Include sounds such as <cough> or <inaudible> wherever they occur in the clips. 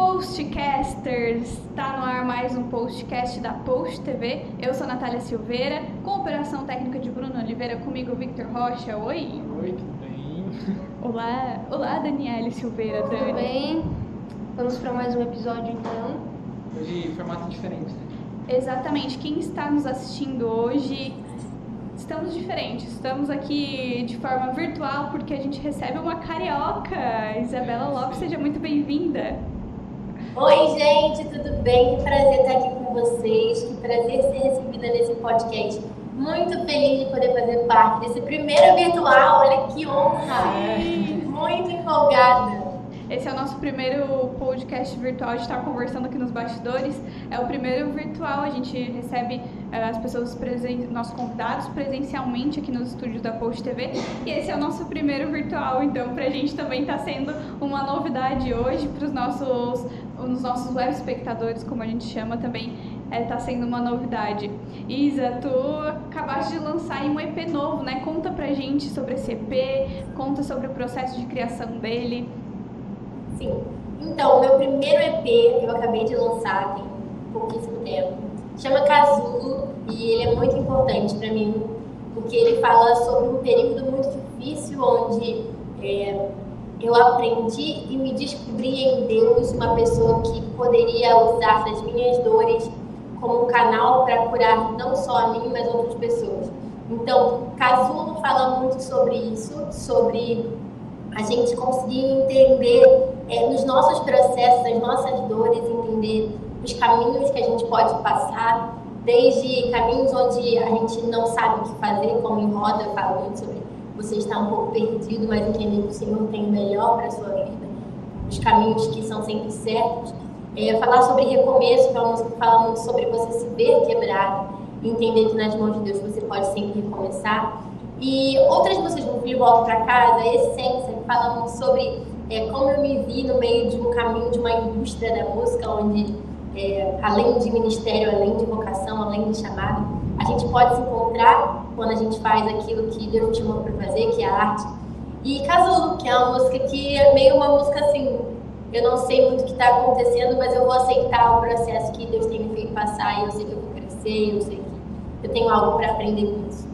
Postcasters! Está no ar mais um postcast da Post TV. Eu sou Natália Silveira, com operação técnica de Bruno Oliveira, comigo Victor Rocha. Oi! Oi, tudo bem? <laughs> Olá, olá Daniele Silveira, Dani. Tudo bem? Vamos para mais um episódio então. Hoje formato diferente, né? Exatamente, quem está nos assistindo hoje estamos diferentes. Estamos aqui de forma virtual porque a gente recebe uma carioca. Isabela Lopes, seja muito bem-vinda. Oi, gente, tudo bem? Que prazer estar aqui com vocês. Que prazer ser recebida nesse podcast. Muito feliz de poder fazer parte desse primeiro virtual. Olha que honra! Muito empolgada. Esse é o nosso primeiro podcast virtual, a gente está conversando aqui nos bastidores. É o primeiro virtual, a gente recebe uh, as pessoas, presen nossos convidados, presencialmente aqui nos estúdios da Post TV. E esse é o nosso primeiro virtual, então para a gente também está sendo uma novidade hoje para os nossos, os nossos web espectadores, como a gente chama também. Está é, sendo uma novidade. Isa, tu acabaste de lançar um EP novo, né? Conta pra gente sobre esse EP, conta sobre o processo de criação dele. Sim. Então, meu primeiro EP que eu acabei de lançar tem pouquíssimo tempo, chama Casulo e ele é muito importante para mim porque ele fala sobre um período muito difícil onde é, eu aprendi e me descobri em Deus uma pessoa que poderia usar das minhas dores como um canal para curar não só a mim, mas outras pessoas. Então, Casulo fala muito sobre isso, sobre a gente conseguir entender é, nos nossos processos, as nossas dores, entender os caminhos que a gente pode passar, desde caminhos onde a gente não sabe o que fazer, como em roda eu falo muito sobre você estar um pouco perdido, mas entender que o Senhor tem o melhor para a sua vida, os caminhos que são sempre certos. É, falar sobre recomeço, que é uma música que fala muito sobre você se ver quebrado, entender que nas mãos de Deus você pode sempre recomeçar. E outras músicas, como Filho Volta para Casa, Essência, que fala muito sobre é, como eu me vi no meio de um caminho de uma indústria da música, onde, é, além de ministério, além de vocação, além de chamado, a gente pode se encontrar quando a gente faz aquilo que Deus te chamou para fazer, que é a arte. E Casulo, que é uma música que é meio uma música assim, eu não sei muito o que está acontecendo, mas eu vou aceitar o processo que Deus tem me feito passar e eu sei que eu vou crescer, eu sei que eu tenho algo para aprender com isso.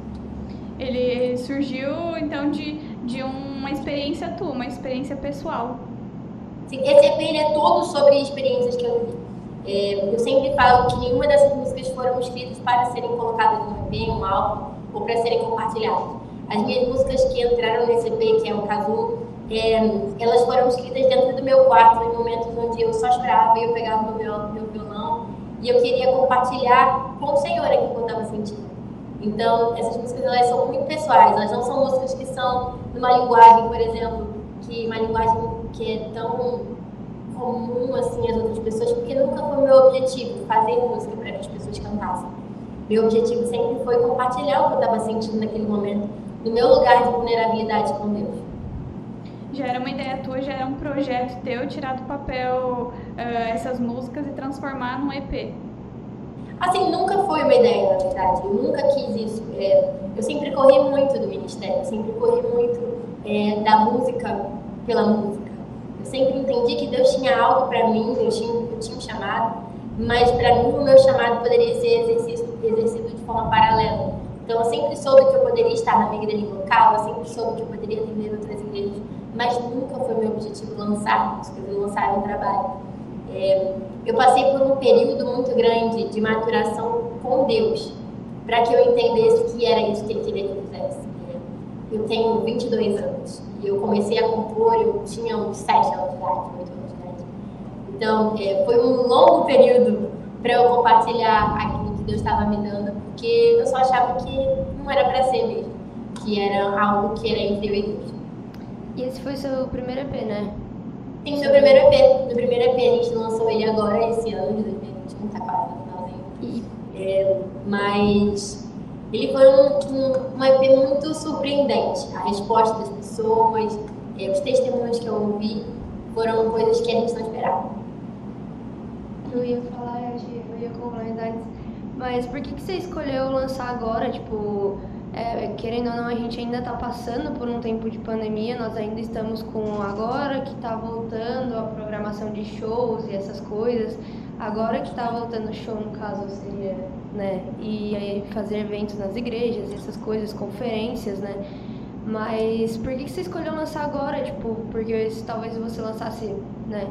Ele surgiu então de, de uma experiência tua, uma experiência pessoal. Sim, esse EP é todo sobre experiências que eu vivi. É, eu sempre falo que nenhuma dessas músicas foram escritas para serem colocadas no EP, um álbum, ou para serem compartilhadas. As minhas músicas que entraram nesse EP, que é o Casu, é, elas foram escritas dentro do meu quarto, em momentos onde eu só chorava e eu pegava meu, meu violão e eu queria compartilhar com o Senhor aquilo que eu estava sentindo. Então, essas músicas elas são muito pessoais, elas não são músicas que são numa linguagem, por exemplo, que uma linguagem que é tão comum assim às outras pessoas, porque nunca foi meu objetivo fazer música para que as pessoas cantassem. Meu objetivo sempre foi compartilhar o que eu estava sentindo naquele momento, no meu lugar de vulnerabilidade com Deus. Já era uma ideia tua, já era um projeto teu tirar do papel uh, essas músicas e transformar num EP. Assim, nunca foi uma ideia, na verdade. Eu nunca quis isso. É, eu sempre corri muito do ministério, sempre corri muito é, da música pela música. Eu sempre entendi que Deus tinha algo para mim, Deus tinha, eu tinha um chamado, mas para mim o meu chamado poderia ser exercido de forma paralela. Então eu sempre soube que eu poderia estar na minha igreja local, eu sempre soube que eu poderia atender outras igrejas, mas nunca foi meu objetivo lançar lançar um trabalho. É, eu passei por um período muito grande de maturação com Deus, para que eu entendesse que era isso que Ele queria que eu fizesse. Eu tenho 22 anos eu comecei a compor, eu tinha uns 7 anos de idade, 8 anos de idade. Então, é, foi um longo período para eu compartilhar aquilo que Deus estava me dando, porque eu só achava que não era para ser mesmo, que era algo que era entre eu e Deus. E esse foi seu primeiro EP, né? Sim, meu primeiro EP. Meu primeiro EP a gente lançou ele agora, esse ano de 2021, tá quase no finalzinho. É, mas ele foi um, um, um, EP muito surpreendente. A resposta das pessoas, é, os testemunhos que eu ouvi foram coisas que a gente não esperava. Eu ia falar, eu ia complementar mas por que, que você escolheu lançar agora, tipo, é, querendo ou não, a gente ainda está passando por um tempo de pandemia, nós ainda estamos com agora que está voltando a programação de shows e essas coisas, agora que está voltando o show, no caso, seria, né, e aí fazer eventos nas igrejas, essas coisas, conferências, né, mas por que que você escolheu lançar agora, tipo, porque se talvez você lançasse, né,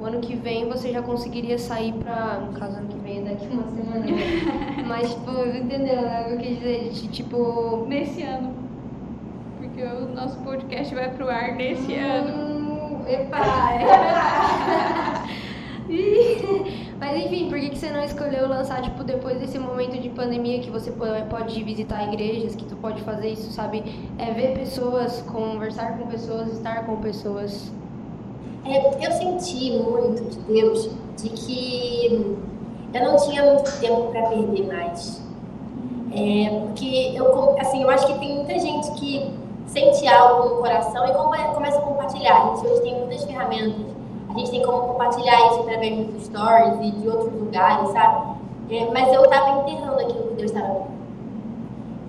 o ano que vem você já conseguiria sair pra. No caso, ano que vem é daqui uma semana. <laughs> Mas, tipo, entendeu? Né? Eu quis dizer, de, tipo. Nesse ano. Porque o nosso podcast vai pro ar nesse ano. Hum, Epa! epa. <laughs> <laughs> Mas enfim, por que, que você não escolheu lançar, tipo, depois desse momento de pandemia que você po- pode visitar igrejas, que tu pode fazer isso, sabe? É ver pessoas, conversar com pessoas, estar com pessoas. É, eu senti muito de Deus de que eu não tinha muito tempo para perder mais. É, porque eu, assim, eu acho que tem muita gente que sente algo no coração e come- começa a compartilhar. A gente hoje tem muitas ferramentas. A gente tem como compartilhar isso através dos stories e de outros lugares, sabe? É, mas eu estava enterrando aquilo que Deus estava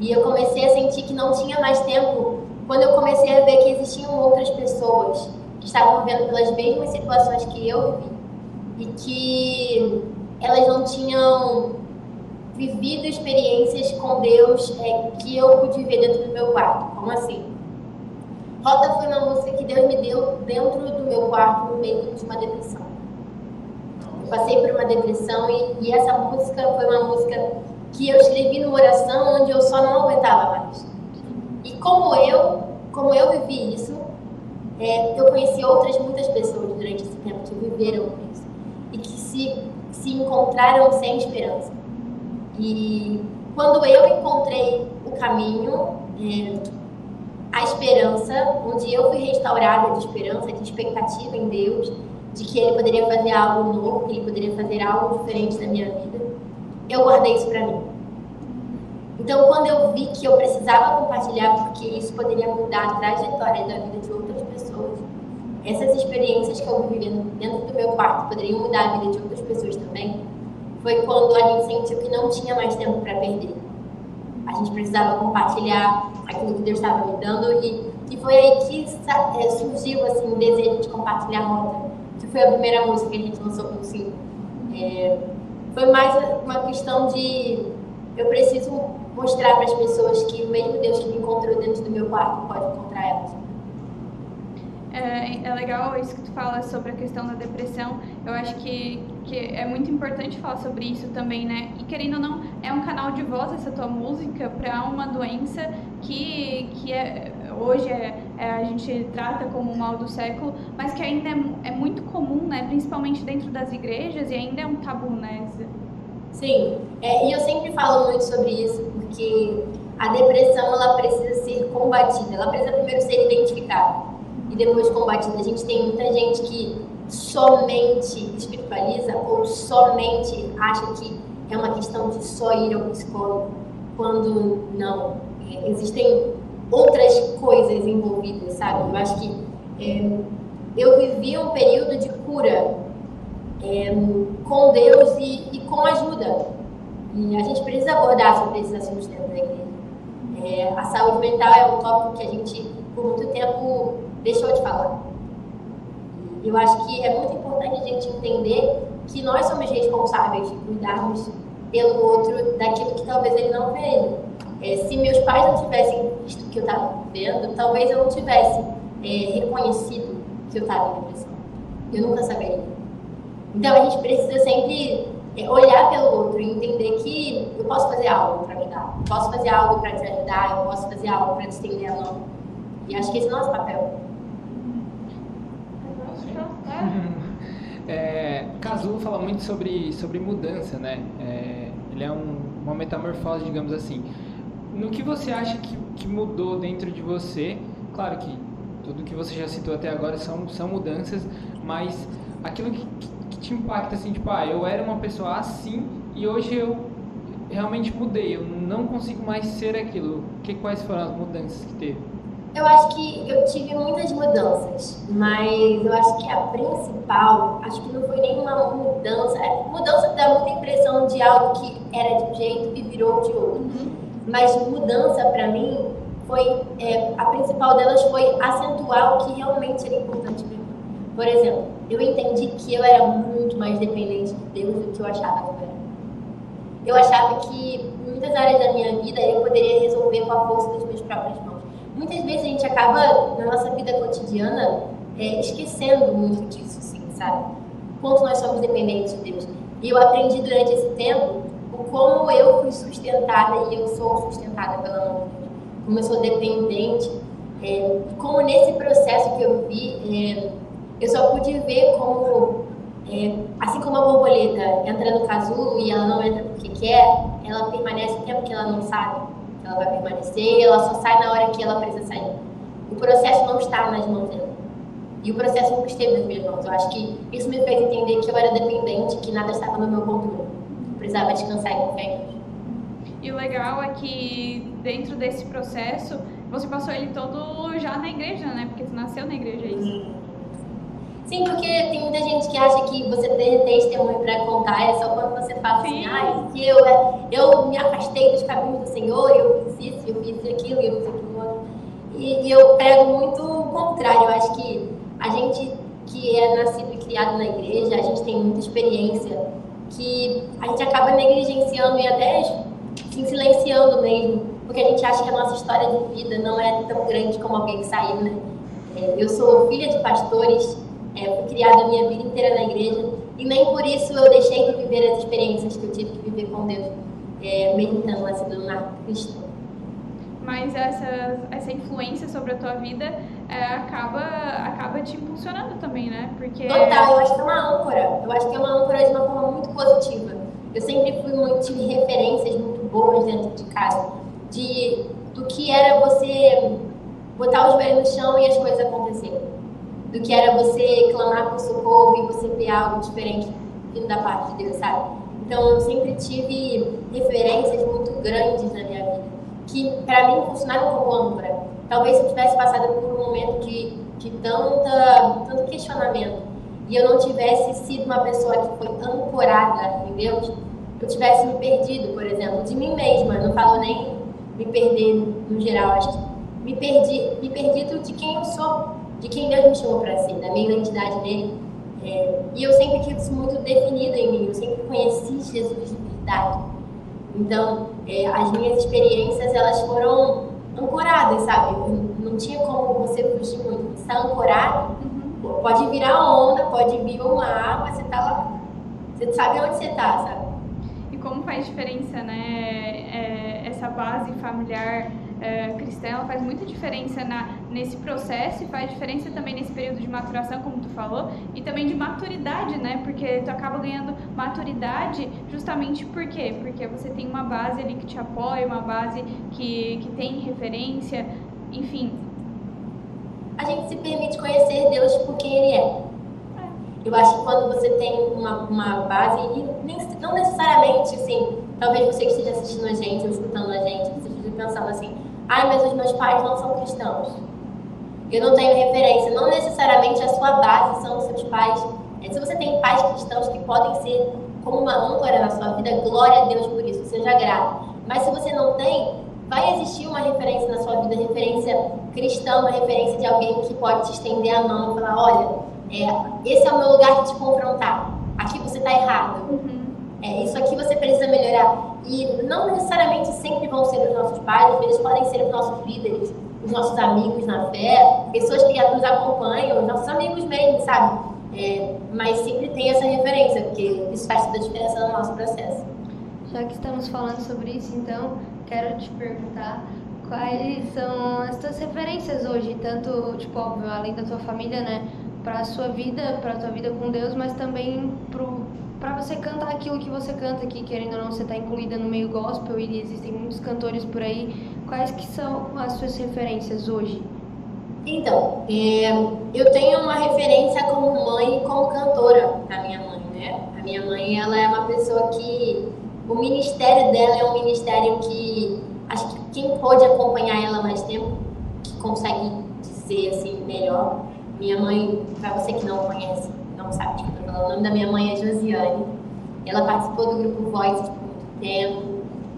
E eu comecei a sentir que não tinha mais tempo quando eu comecei a ver que existiam outras pessoas que estavam vivendo pelas mesmas situações que eu vivi e que elas não tinham vivido experiências com Deus é, que eu pude ver dentro do meu quarto. Como assim? Rota foi uma música que Deus me deu dentro do meu quarto no meio de uma depressão. Eu passei por uma depressão e, e essa música foi uma música que eu escrevi numa oração onde eu só não aguentava mais. E como eu, como eu vivi isso, é, eu conheci outras muitas pessoas durante esse tempo que viveram isso e que se, se encontraram sem esperança. E quando eu encontrei o caminho, é, a esperança, onde eu fui restaurada de esperança, de expectativa em Deus, de que Ele poderia fazer algo novo, que Ele poderia fazer algo diferente na minha vida, eu guardei isso para mim. Então, quando eu vi que eu precisava compartilhar, porque isso poderia mudar a trajetória da vida de outras pessoas, essas experiências que eu vivi dentro do meu quarto poderiam mudar a vida de outras pessoas também, foi quando a gente sentiu que não tinha mais tempo para perder. A gente precisava compartilhar aquilo que Deus estava me dando e, e foi aí que é, surgiu assim, o desejo de compartilhar a Rota, que foi a primeira música que a gente lançou com o. É, foi mais uma questão de eu preciso mostrar para as pessoas que o mesmo Deus que me encontrou dentro do meu quarto pode encontrar elas. É, é legal isso que tu fala sobre a questão da depressão. Eu acho que, que é muito importante falar sobre isso também, né? E querendo ou não, é um canal de voz essa tua música para uma doença que, que é, hoje é, é, a gente trata como o mal do século, mas que ainda é, é muito comum, né? Principalmente dentro das igrejas e ainda é um tabu, né? Sim, é, e eu sempre falo muito sobre isso porque a depressão ela precisa ser combatida, ela precisa primeiro ser identificada e depois combatida. A gente tem muita gente que somente espiritualiza ou somente acha que é uma questão de só ir ao psicólogo, quando não. É, existem outras coisas envolvidas, sabe? Eu acho que é, eu vivi um período de cura é, com Deus e, e com ajuda. E a gente precisa abordar sobre esses assuntos dentro da igreja. É, a saúde mental é um tópico que a gente, por muito tempo, deixou de falar. Eu acho que é muito importante a gente entender que nós somos responsáveis de cuidarmos pelo outro daquilo que talvez ele não veja. É, se meus pais não tivessem visto o que eu estava vivendo, talvez eu não tivesse é, reconhecido que eu estava em depressão. Eu nunca saberia. Então a gente precisa sempre é, olhar pelo outro e entender que eu posso fazer algo para ajudar, eu posso fazer algo para te ajudar, eu posso fazer algo para te estender a mão. E acho que esse é o nosso papel. <laughs> É, fala muito sobre, sobre mudança, né? É, ele é um, uma metamorfose, digamos assim. No que você acha que, que mudou dentro de você? Claro que tudo que você já citou até agora são, são mudanças, mas aquilo que, que, que te impacta, assim, tipo, ah, eu era uma pessoa assim e hoje eu realmente mudei, eu não consigo mais ser aquilo. Que, quais foram as mudanças que teve? Eu acho que eu tive muitas mudanças, mas eu acho que a principal, acho que não foi nenhuma mudança. É, mudança dá muita impressão de algo que era de um jeito e virou de outro. Mas mudança para mim foi é, a principal delas foi acentuar o que realmente era importante para mim. Por exemplo, eu entendi que eu era muito mais dependente de Deus do que eu achava que eu era. Eu achava que muitas áreas da minha vida eu poderia resolver com a força das minhas próprias mãos. Muitas vezes a gente acaba na nossa vida cotidiana é, esquecendo muito disso, assim, sabe? Quanto nós somos dependentes de Deus. E eu aprendi durante esse tempo o como eu fui sustentada e eu sou sustentada pela mão de Deus. Como eu sou dependente. É, como nesse processo que eu vi, é, eu só pude ver como, é, assim como a borboleta entra no casulo e ela não entra porque quer, ela permanece o tempo que ela não sabe ela vai permanecer ela só sai na hora que ela precisa sair. O processo não está nas mãos dela. E o processo nunca esteve nas minhas mãos. Eu acho que isso me fez entender que eu era dependente, que nada estava no meu controle. Eu precisava descansar e confiar em Deus. E o legal é que dentro desse processo, você passou ele todo já na igreja, né? Porque você nasceu na igreja, é isso? Sim, porque tem muita gente que acha que você ter testemunho para contar é só quando você fala assim, Sim. ah, que eu, eu me afastei dos caminhos do Senhor, eu fiz isso, eu fiz aquilo, eu fiz aquilo. E, e eu prego muito o contrário. Eu acho que a gente que é nascido e criado na igreja, a gente tem muita experiência que a gente acaba negligenciando e até se silenciando mesmo, porque a gente acha que a nossa história de vida não é tão grande como alguém que saiu, né? É, Eu sou filha de pastores, é, fui criada a minha vida inteira na igreja e nem por isso eu deixei de viver as experiências que eu tive que viver com Deus, é, meditando na cidadania cristã. Mas essa, essa influência sobre a tua vida é, acaba, acaba te impulsionando também, né? Porque. Total, eu acho que é uma âncora. Eu acho que é uma âncora de uma forma muito positiva. Eu sempre fui muito, tive referências muito boas dentro de casa, de do que era você botar os joelhos no chão e as coisas acontecerem. Do que era você clamar por socorro e você ver algo diferente vindo da parte de Deus, sabe? Então eu sempre tive referências muito grandes na minha vida, que para mim funcionaram como âncora. Talvez se eu tivesse passado por um momento de, de tanta, tanto questionamento e eu não tivesse sido uma pessoa que foi ancorada em Deus, eu tivesse me perdido, por exemplo, de mim mesma. Não falo nem me perder no geral, acho que me perdi, me perdido de quem eu sou, de quem Deus me chamou para ser, da minha identidade nele. É, e eu sempre tive isso muito definido em mim, eu sempre conheci Jesus de verdade. Então, é, as minhas experiências, elas foram ancoradas, sabe? Não tinha como você fugir muito. Você está ancorado, pode virar onda, pode vir o mar, mas você tá lá. Você sabe onde você tá, sabe? E como faz diferença, né? é, essa base familiar é, cristã, ela faz muita diferença na, nesse processo e faz diferença também nesse período de maturação, como tu falou, e também de maturidade, né? Porque tu acaba ganhando maturidade justamente por quê? Porque você tem uma base ali que te apoia, uma base que, que tem referência, enfim. A gente se permite conhecer Deus por quem Ele é. Eu acho que quando você tem uma, uma base, e nem- não necessariamente, assim, talvez você que esteja assistindo a gente ou escutando a gente, você esteja pensando assim, ai, mas os meus pais não são cristãos. Eu não tenho referência. Não necessariamente a sua base são os seus pais. É, Se você tem pais cristãos que podem ser como uma âncora na sua vida, glória a Deus por isso, seja grato. Mas se você não tem, vai existir uma referência na sua vida, referência cristã, uma referência de alguém que pode te estender a mão e falar, olha, é, esse é o meu lugar de te confrontar. Aqui você está errado. É, isso aqui você precisa melhorar. E não necessariamente sempre vão ser os nossos pais, vezes podem ser os nossos líderes, os nossos amigos na fé, pessoas que nos acompanham, os nossos amigos mesmo, sabe? É, mas sempre tem essa referência, porque isso faz toda a diferença no nosso processo. Já que estamos falando sobre isso, então, quero te perguntar quais são as tuas referências hoje, tanto, tipo, óbvio, além da tua família, né, para a sua vida, para a tua vida com Deus, mas também pro para você cantar aquilo que você canta aqui, querendo ou não, você está incluída no meio gospel e existem muitos cantores por aí. Quais que são as suas referências hoje? Então, é, eu tenho uma referência como mãe e como cantora da minha mãe, né? A minha mãe, ela é uma pessoa que o ministério dela é um ministério que acho que quem pode acompanhar ela mais tempo, que consegue dizer assim melhor. Minha mãe, para você que não conhece, não sabe de que eu falando, o nome da minha mãe é Josiane. Ela participou do grupo Voices por muito tempo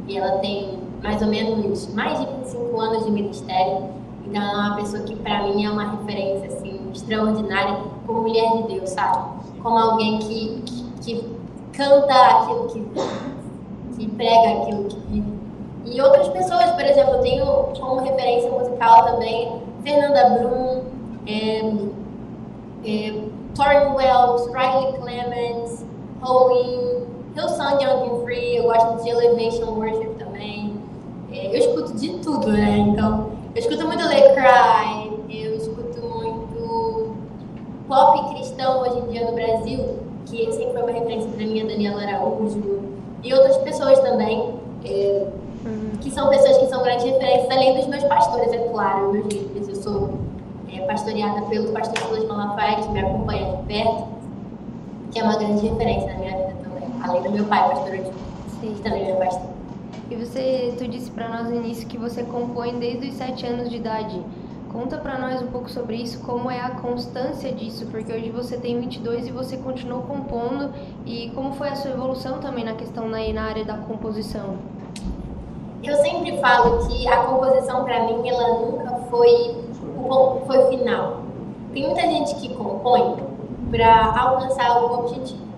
e ela tem mais ou menos mais de 25 anos de ministério. Então, ela é uma pessoa que, para mim, é uma referência assim, extraordinária como mulher de Deus, sabe? Como alguém que, que, que canta aquilo que, que prega aquilo que vive. E outras pessoas, por exemplo, eu tenho como referência musical também Fernanda Brum, é, é, Torrin Wells, Riley Clements, Howlin, Hillsong Young and Free, eu gosto de Elevation Worship também. É, eu escuto de tudo, né? Então, eu escuto muito Lay Cry, eu escuto muito pop cristão hoje em dia no Brasil, que sempre foi uma referência para mim, a Daniela Araújo, e outras pessoas também, é, que são pessoas que são grandes referências, além dos meus pastores, é claro, meus líderes. Eu sou pastoreada pelo pastor Silas Malafaia, que me acompanha de perto, que é uma grande referência na minha vida também, além do meu pai, pastor Odilon, que também é pastor. E você, tu disse para nós no início que você compõe desde os sete anos de idade. Conta para nós um pouco sobre isso, como é a constância disso, porque hoje você tem 22 e você continuou compondo, e como foi a sua evolução também na questão na, na área da composição? Eu sempre falo que a composição para mim ela nunca foi foi final. Tem muita gente que compõe para alcançar algum objetivo.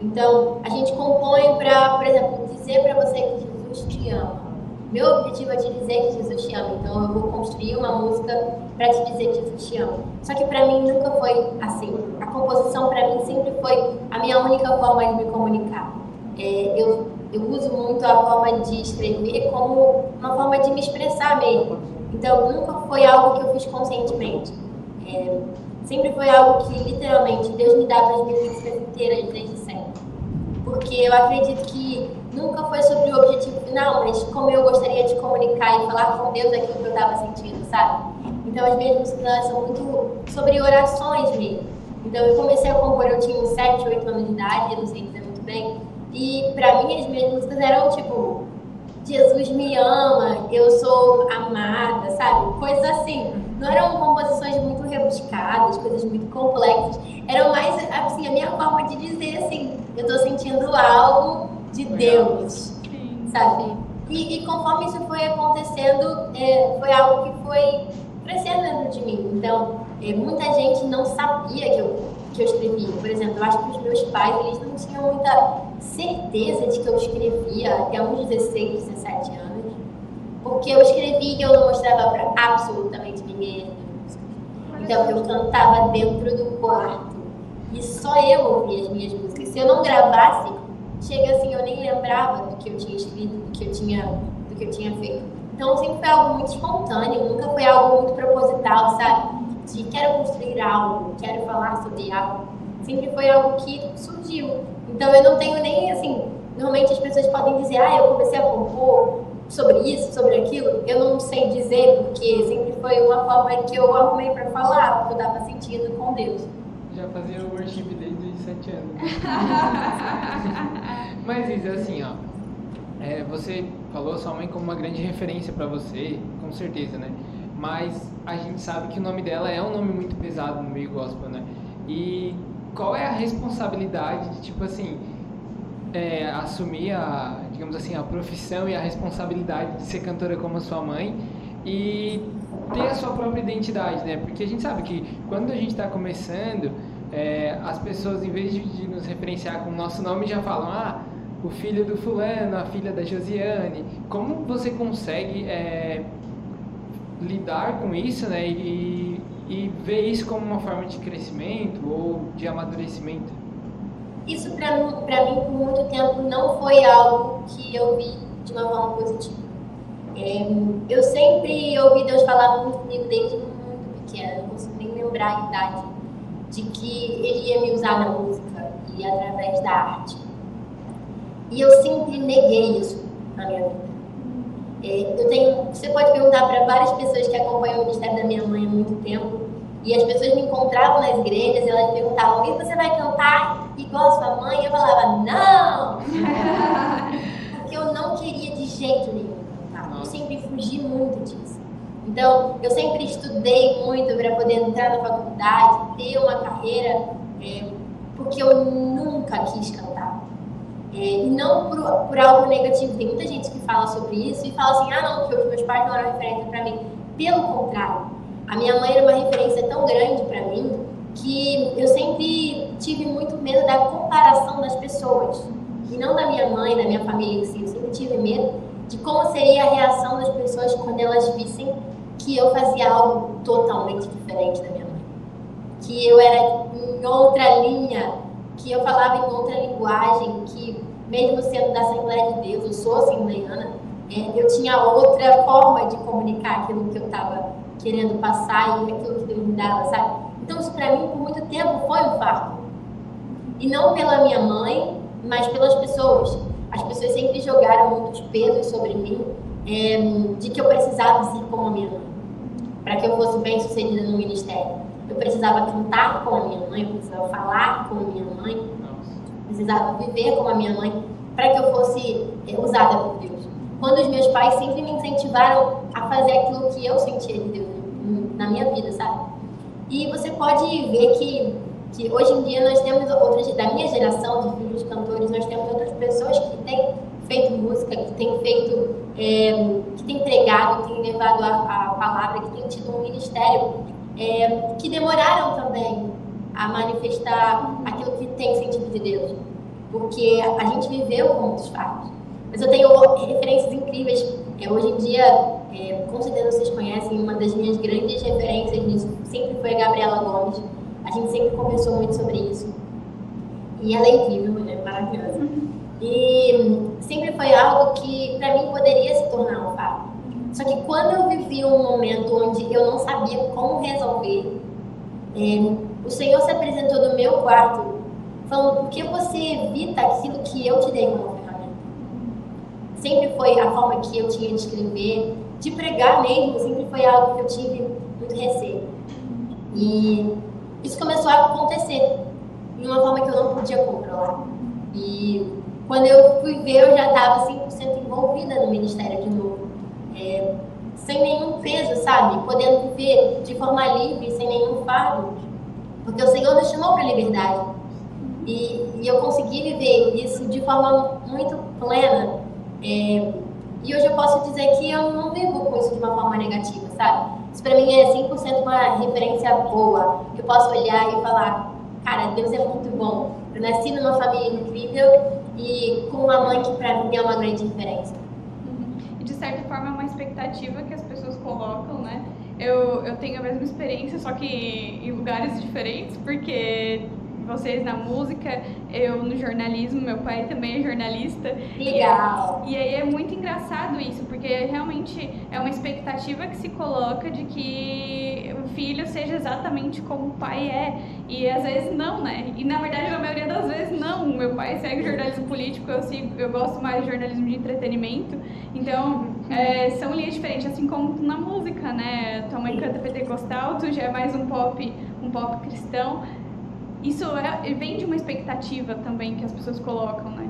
Então, a gente compõe para, por exemplo, dizer para você que Jesus te ama. Meu objetivo é te dizer que Jesus te ama, então eu vou construir uma música para te dizer que Jesus te ama. Só que para mim nunca foi assim. A composição para mim sempre foi a minha única forma de me comunicar. É, eu, eu uso muito a forma de escrever como uma forma de me expressar mesmo. Então nunca foi algo que eu fiz conscientemente. É, sempre foi algo que literalmente Deus me dá para as minhas músicas inteiras desde sempre. Porque eu acredito que nunca foi sobre o objetivo final, mas como eu gostaria de comunicar e falar com Deus aquilo que eu estava sentindo, sabe? Então as minhas músicas são muito sobre orações mesmo. Então eu comecei a compor, eu tinha uns 7, 8 anos de idade, eu não sei dizer muito bem. E pra mim as minhas músicas eram tipo, Jesus me ama, eu sou amada, sabe? Coisas assim. Não eram composições muito rebuscadas, coisas muito complexas. Eram mais, assim, a minha forma de dizer assim, eu tô sentindo algo de Deus, sabe? E, e, conforme isso foi acontecendo, é, foi algo que foi crescendo dentro de mim. Então, é, muita gente não sabia que eu, que eu escrevia. Por exemplo, eu acho que os meus pais, eles não tinham muita certeza de que eu escrevia até uns 16, 17 anos. Porque eu escrevia e eu não mostrava para absolutamente ninguém. Então, eu cantava dentro do quarto. E só eu ouvia as minhas músicas. Se eu não gravasse, chega assim, eu nem lembrava do que eu tinha escrito, do que eu tinha, do que eu tinha feito. Então sempre foi algo muito espontâneo, nunca foi algo muito proposital, sabe? De quero construir algo, quero falar sobre algo. Sempre foi algo que surgiu. Então eu não tenho nem assim. Normalmente as pessoas podem dizer, ah, eu comecei a compor sobre isso, sobre aquilo. Eu não sei dizer, porque sempre foi uma forma que eu arrumei para falar, porque eu dava sentido com Deus. Já fazia o worship desde os sete anos. <laughs> Mas isso, assim, ó. É, você falou sua mãe como uma grande referência para você, com certeza, né? Mas a gente sabe que o nome dela é um nome muito pesado no meio gospel, né? E qual é a responsabilidade de, tipo assim, é, assumir a, digamos assim, a profissão e a responsabilidade de ser cantora como a sua mãe e ter a sua própria identidade, né? Porque a gente sabe que quando a gente está começando, é, as pessoas, em vez de, nos referenciar com o nosso nome, já falam, ah, o filho do fulano, a filha da Josiane. Como você consegue é, lidar com isso, né? E, e ver isso como uma forma de crescimento ou de amadurecimento? Isso, para mim, por muito tempo, não foi algo que eu vi de uma forma positiva. É, eu sempre ouvi Deus falar muito comigo desde muito pequena, não consigo nem lembrar a idade, de que Ele ia me usar na música e através da arte. E eu sempre neguei isso na minha vida. É, eu tenho, você pode perguntar para várias pessoas que acompanham o ministério da minha mãe há muito tempo, e as pessoas me encontravam nas igrejas, elas perguntavam: e você vai cantar igual a sua mãe? Eu falava: não! <laughs> Porque eu não queria de jeito nenhum cantar. Eu sempre fugi muito disso. Então, eu sempre estudei muito para poder entrar na faculdade, ter uma carreira, é, porque eu nunca quis cantar. É, e não por, por algo negativo. Tem muita gente que fala sobre isso e fala assim: ah, não, porque os meus pais não eram referência para mim. Pelo contrário, a minha mãe era uma referência tão grande para mim que eu sempre tive muito medo da comparação das pessoas. E não da minha mãe, da minha família em si. Eu sempre tive medo de como seria a reação das pessoas quando elas vissem que eu fazia algo totalmente diferente da minha mãe. Que eu era em outra linha, que eu falava em outra linguagem, que mesmo sendo da Assembleia de Deus, eu sou assembleiana, é, eu tinha outra forma de comunicar aquilo que eu estava querendo passar e aquilo que Deus me dava, sabe? Então isso para mim por muito tempo foi um fardo. E não pela minha mãe, mas pelas pessoas. As pessoas sempre jogaram muitos pesos sobre mim é, de que eu precisava ser como a minha mãe, para que eu fosse bem sucedida no ministério. Eu precisava cantar como a minha mãe, eu precisava falar como a minha mãe, precisava viver como a minha mãe, para que eu fosse é, usada por Deus. Quando os meus pais sempre me incentivaram a fazer aquilo que eu sentia de Deus na minha vida, sabe? E você pode ver que, que hoje em dia nós temos outras, da minha geração de filhos cantores, nós temos outras pessoas que têm feito música, que têm feito, é, que têm pregado, que têm levado a, a, palavra, que têm tido um ministério, é, que demoraram também a manifestar aquilo tem sentido de Deus. Porque a gente viveu com muitos fatos. Mas eu tenho referências incríveis. É, hoje em dia, é, com certeza vocês conhecem, uma das minhas grandes referências nisso sempre foi a Gabriela Gomes. A gente sempre conversou muito sobre isso. E ela é incrível, ela é maravilhosa. E sempre foi algo que para mim poderia se tornar um fato. Só que quando eu vivi um momento onde eu não sabia como resolver, é, o Senhor se apresentou no meu quarto falando: por que você evita aquilo que eu te dei como sempre foi a forma que eu tinha de escrever, de pregar mesmo, sempre foi algo que eu tive muito receio. E isso começou a acontecer de uma forma que eu não podia controlar. E quando eu fui ver, eu já estava 100% envolvida no ministério de novo. É, sem nenhum peso, sabe? Podendo viver de forma livre, sem nenhum fardo. Porque o Senhor nos chamou para liberdade. E, e eu consegui viver isso de forma muito plena. É, e hoje eu posso dizer que eu não vivo com isso de uma forma negativa, sabe? Isso pra mim é 100% uma referência boa. Eu posso olhar e falar, cara, Deus é muito bom. Eu nasci numa família incrível e com uma mãe que pra mim é uma grande diferença. Uhum. De certa forma é uma expectativa que as pessoas colocam, né? Eu, eu tenho a mesma experiência, só que em lugares diferentes, porque vocês na música, eu no jornalismo, meu pai também é jornalista. Legal. E, e aí é muito engraçado isso, porque realmente é uma expectativa que se coloca de que o filho seja exatamente como o pai é. E às vezes não, né? E na verdade, na maioria das vezes não. Meu pai segue jornalismo político, eu, sigo, eu gosto mais de jornalismo de entretenimento. Então, é, são linhas diferentes, assim como na música, né? Tua mãe canta pentecostal, tu já é mais um pop, um pop cristão isso é, vem de uma expectativa também que as pessoas colocam, né?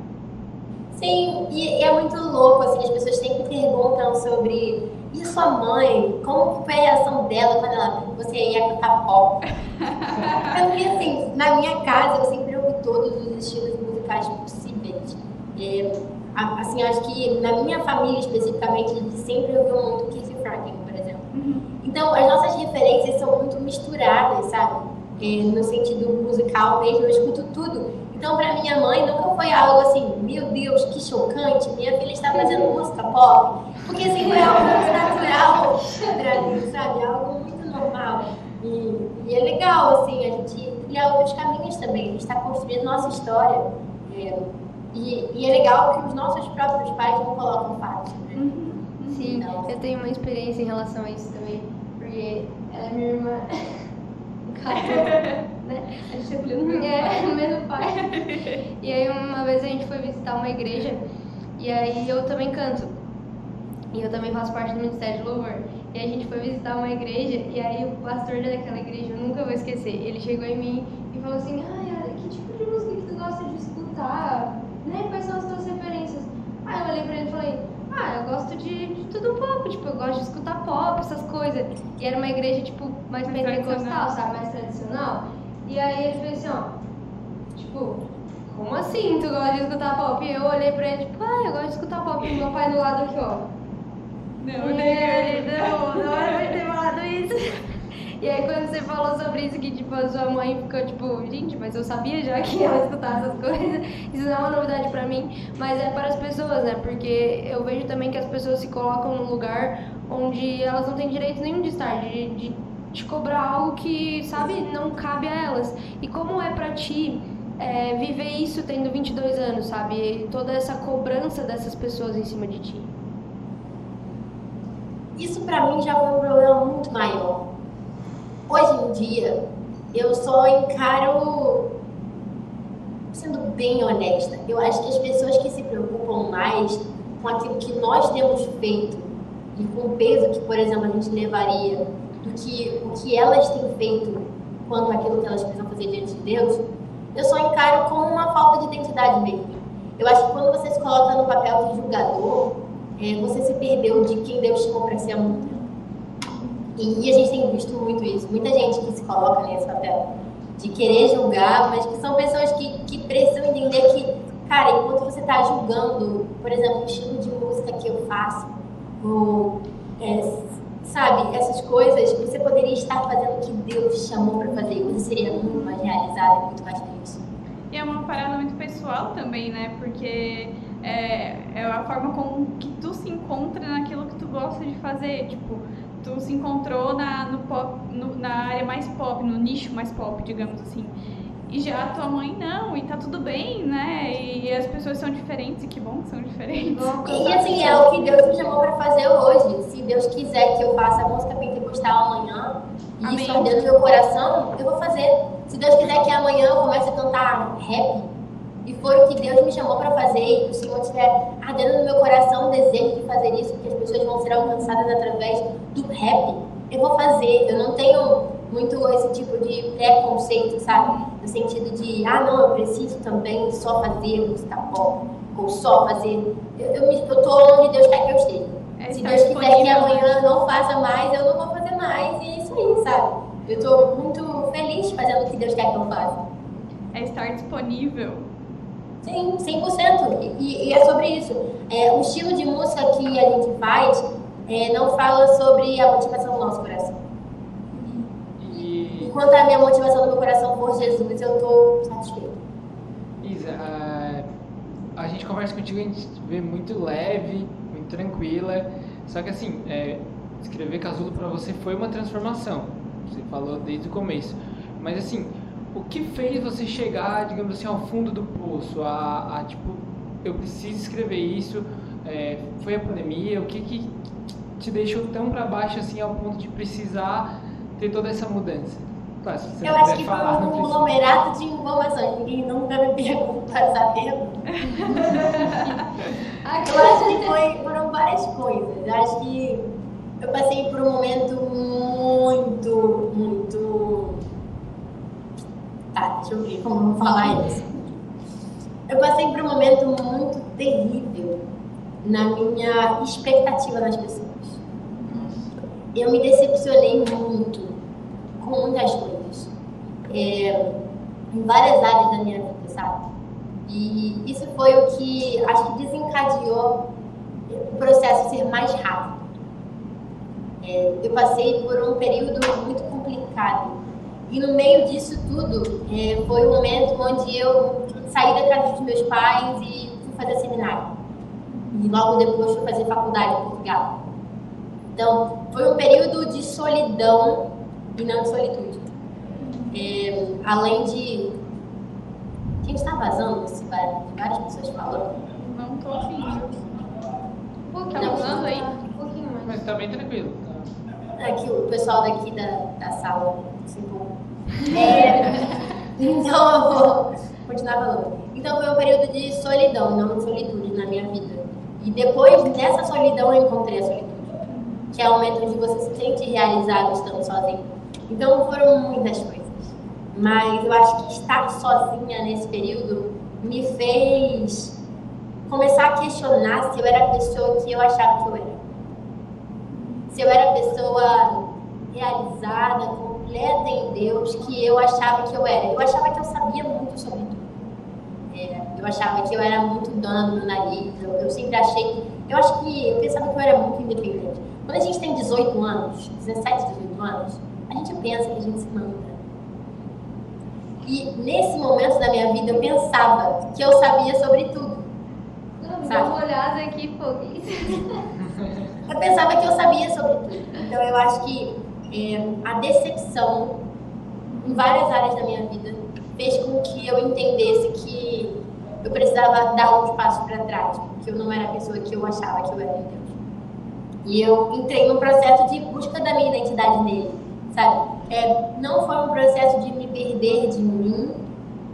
Sim, e, e é muito louco, assim, as pessoas sempre perguntam sobre e sua mãe, como foi a reação dela quando ela você ia cantar pop? <laughs> Porque assim, na minha casa eu sempre ouvi todos os estilos musicais possíveis. É, assim, acho que na minha família especificamente, a gente sempre ouviu muito Keith Franklin, por exemplo. Uhum. Então, as nossas referências são muito misturadas, sabe? É, no sentido musical mesmo, eu escuto tudo. Então, para minha mãe, nunca foi algo assim, meu Deus, que chocante, minha filha está fazendo música pop. Porque assim, foi algo muito natural para mim, sabe? Algo muito normal. E, e, é legal, assim, a gente trilhar outros caminhos também. A gente está construindo nossa história. É, e, e, é legal que os nossos próprios pais não colocam fatos. Né? Uhum. Sim, então, eu tenho uma experiência em relação a isso também. Porque ela é minha irmã. Né? A gente é no é, mesmo pai. E aí uma vez a gente foi visitar uma igreja e aí eu também canto. E eu também faço parte do Ministério de Louvor. E a gente foi visitar uma igreja e aí o pastor daquela igreja, eu nunca vou esquecer, ele chegou em mim e falou assim, ai, que tipo de música que tu gosta de escutar? Né? Quais são as tuas referências? Aí eu olhei pra ele e falei, ah, eu gosto de, de, tudo um pouco, tipo, eu gosto de escutar pop, essas coisas. E era uma igreja, tipo, mais, mais pentecostal, sabe? Mais tradicional. E aí ele fez assim, ó, tipo, como assim tu gosta de escutar pop? E eu olhei pra ele, tipo, ah, eu gosto de escutar pop. E meu pai do lado aqui, ó. Não, É, não, não era pra ter falado isso. E aí quando você falou sobre isso, que tipo, a sua mãe ficou tipo, gente, mas eu sabia já <laughs> que ela escutava essas coisas, isso não é uma novidade pra mim, mas é para as pessoas, né? Porque eu vejo também que as pessoas se colocam num lugar onde elas não têm direito nenhum de estar, de, de, de cobrar algo que, sabe, não cabe a elas. E como é pra ti é, viver isso tendo 22 anos, sabe? E toda essa cobrança dessas pessoas em cima de ti. Isso pra mim já foi um problema muito maior. Hoje em dia, eu só encaro, sendo bem honesta, eu acho que as pessoas que se preocupam mais com aquilo que nós temos feito e com o peso que, por exemplo, a gente levaria do que o que elas têm feito quanto aquilo que elas precisam fazer diante de Deus, eu só encaro como uma falta de identidade mesmo. Eu acho que quando você se coloca no papel de julgador, é, você se perdeu de quem Deus chamou para ser há muito. E, a gente tem visto muito isso. Muita gente que se coloca nesse papel de querer julgar, mas que são pessoas que, que precisam entender que, cara, enquanto você está julgando, por exemplo, o estilo de música que eu faço, ou, é, sabe, essas coisas, você poderia estar fazendo o que Deus chamou para fazer. Você seria muito mais realizado e muito mais feliz. E é uma parada muito pessoal também, né? Porque é, é a forma como que tu se encontra naquilo que tu gosta de fazer. Tipo, tu se encontrou na, no pop, no, na área mais pop, no nicho mais pop, digamos assim. E já a tua mãe não, e tá tudo bem, né? E as pessoas são diferentes, e que bom que são diferentes. E assim, é o que Deus me chamou para fazer hoje. Se Deus quiser que eu faça a música pentecostal amanhã, e Amém. isso arder no meu coração, eu vou fazer. Se Deus quiser que amanhã eu comece a cantar rap, e for o que Deus me chamou para fazer, e o Senhor estiver ardendo no meu coração o desejo de fazer isso, porque as pessoas vão ser alcançadas através do rap, eu vou fazer. Eu não tenho muito esse tipo de preconceito, sabe? No sentido de, ah, não, eu preciso também só fazer música pop, ou só fazer. Eu, eu, me, eu tô onde Deus quer que eu esteja. É Se Deus quiser que amanhã né? não faça mais, eu não vou fazer mais, e é isso aí, sabe? Eu tô muito feliz fazendo o que Deus quer que eu faça. É estar disponível. Sim, 100%. E, e- é sobre isso. É, o estilo de música que a gente faz é, não fala sobre a motivação do nosso coração. E, Enquanto a minha motivação do meu coração for Jesus, eu tô satisfeita. Isa, a, a gente conversa contigo, a gente vê muito leve, muito tranquila. Só que assim, é, escrever casulo pra você foi uma transformação. Você falou desde o começo. Mas assim, o que fez você chegar, digamos assim, ao fundo do poço? A, a, tipo, eu preciso escrever isso. É, foi a pandemia? O que, que te deixou tão pra baixo assim ao ponto de precisar ter toda essa mudança? Claro, se você Eu não acho que foi falar, um não precisa. conglomerado de informações. Ninguém nunca me pergunta essa pergunta. <laughs> Eu acho que foi, foram várias coisas. Eu acho que eu passei por um momento muito, muito. Tá, deixa eu ver como falar isso. Eu passei por um momento muito terrível na minha expectativa nas pessoas. Eu me decepcionei muito com muitas coisas. É, em várias áreas da minha vida, sabe? E isso foi o que acho que desencadeou o processo ser mais rápido. É, eu passei por um período muito complicado. E no meio disso tudo, é, foi o momento onde eu saí da casa dos meus pais e fui fazer seminário. E logo depois fui fazer faculdade em Portugal. Então, foi um período de solidão e não de solitude. É, além de. Quem está vazando esse bar- várias pessoas falando? Não tô ouvindo. Um pouquinho Tá aí? Um pouquinho mais. Mas tá bem tranquilo. É que o pessoal daqui da, da sala se empolgou. <laughs> Então, vou continuar falando. Então, foi um período de solidão, não de solitude na minha vida. E depois dessa solidão, eu encontrei a solitude, que é o momento onde você se sente realizado estando sozinho. Então, foram muitas coisas. Mas eu acho que estar sozinha nesse período me fez começar a questionar se eu era a pessoa que eu achava que eu era se eu era a pessoa realizada, completa em Deus, que eu achava que eu era. Eu achava que eu sabia muito sobre tudo. É, Eu achava que eu era muito dona do nariz. Eu, eu sempre achei. Eu acho que. Eu pensava que eu era muito independente. Quando a gente tem 18 anos, 17, 18 anos, a gente pensa que a gente se manda. E nesse momento da minha vida eu pensava que eu sabia sobre tudo. Dá uma olhada aqui, pô. <laughs> eu pensava que eu sabia sobre tudo. Então eu acho que é, a decepção em várias áreas da minha vida fez com que eu entendesse que eu precisava dar uns passos para trás, porque eu não era a pessoa que eu achava que eu era em Deus. E eu entrei num processo de busca da minha identidade nele, sabe? É, não foi um processo de me perder de mim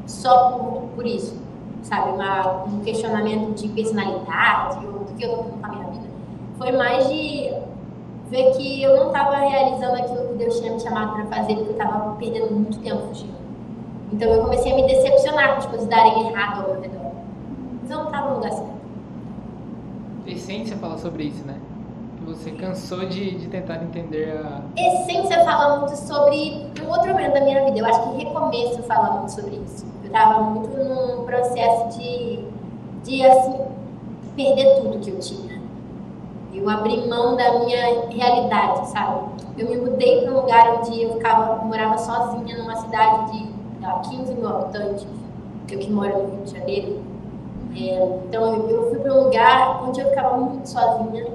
só por, por isso, sabe? Uma, um questionamento de personalidade ou do que eu fazendo com a minha vida. Foi mais de ver que eu não estava realizando aquilo que Deus tinha me chamado para fazer, porque eu estava perdendo muito tempo fugindo. Então eu comecei a me decepcionar com as coisas darem errado ao meu redor. Mas eu não estava no lugar certo. Essência fala sobre isso, né? Você cansou de, de tentar entender a. Essência fala muito sobre um outro momento da minha vida. Eu acho que recomeço fala muito sobre isso. Eu estava muito num processo de, de assim, perder tudo que eu tinha. Eu abri mão da minha realidade, sabe? Eu me mudei para um lugar onde eu ficava, morava sozinha numa cidade de 15 mil habitantes, eu que moro no Rio de Janeiro. É, então eu fui para um lugar onde eu ficava muito sozinha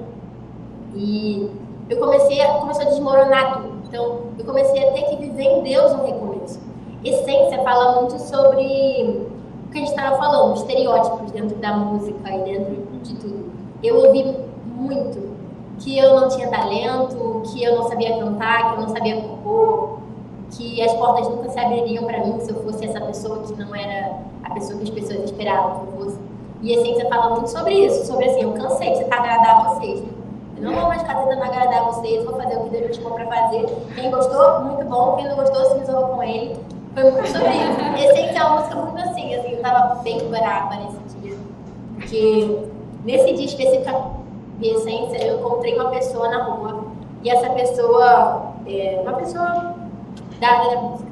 e eu comecei a, começou a desmoronar tudo. Então eu comecei a ter que viver em Deus um recomeço. Essência fala muito sobre o que a gente estava falando, estereótipos dentro da música e dentro de tudo. Eu ouvi muito que eu não tinha talento, que eu não sabia cantar, que eu não sabia compor, que as portas nunca se abririam para mim se eu fosse essa pessoa que não era a pessoa que as pessoas esperavam que eu fosse. E a ciência fala muito sobre isso, sobre assim, eu cansei de agradar vocês. Eu não vou mais ficar tentando agradar vocês, vou fazer o que Deus me chamou para fazer. Quem gostou, muito bom. Quem não gostou, se resolva com ele. Foi muito sobre isso. Essência é uma música muito assim, assim, eu tava bem brava nesse dia. Porque nesse dia específico de Essência, eu encontrei uma pessoa na rua. E essa pessoa, é, uma pessoa dada da música.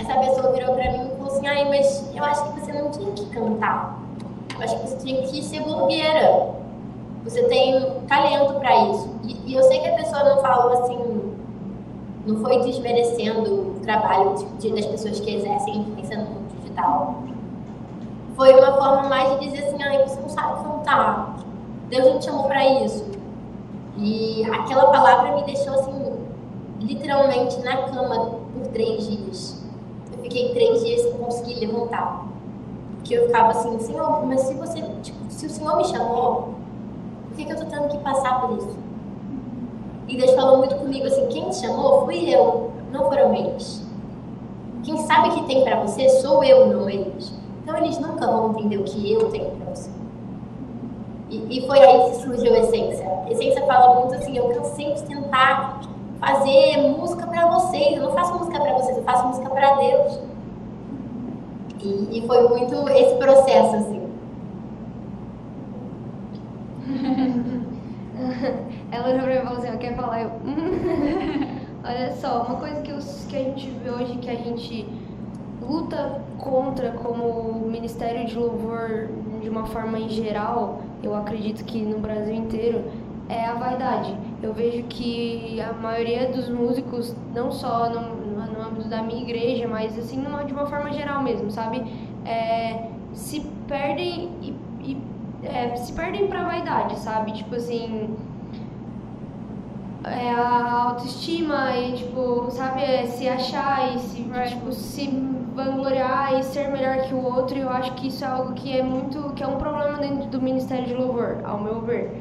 Essa pessoa virou pra mim e falou assim, ai, mas eu acho que você não tinha que cantar. Eu acho que você tinha que ser blogueira. Você tem talento para isso. E, e, eu sei que a pessoa não falou assim, não foi desmerecendo o trabalho de, de, das pessoas que exercem influência no mundo digital. Foi uma forma mais de dizer assim, ai, você não sabe cantar. Deus te chamou para isso. E aquela palavra me deixou assim literalmente na cama por três dias. Eu fiquei três dias sem conseguir levantar. Porque eu ficava assim, Senhor, mas se você, tipo, se o Senhor me chamou, por que, que eu tô tendo que passar por isso? E Deus falou muito comigo assim, quem te chamou fui eu, não foram eles. Quem sabe que tem para você sou eu, não eles. Então eles nunca vão entender o que eu tenho. E, e, foi aí que surgiu a essência. A essência fala muito assim, eu cansei de tentar fazer música para vocês. Eu não faço música para vocês, eu faço música para Deus. E, e, foi muito esse processo, assim. <laughs> Ela já mim falou assim, ela quer falar, eu... <laughs> Olha só, uma coisa que, os, que a gente vê hoje, que a gente luta contra como Ministério de Louvor de uma forma em geral, eu acredito que no Brasil inteiro, é a vaidade. Eu vejo que a maioria dos músicos, não só no, no âmbito da minha igreja, mas assim numa, de uma forma geral mesmo, sabe? É, se perdem e, e é, se perdem pra vaidade, sabe? Tipo assim. É a autoestima e, tipo, sabe, é se achar e se, right. tipo, se vangloriar e ser melhor que o outro, eu acho que isso é algo que é muito, que é um problema dentro do Ministério de Louvor, ao meu ver.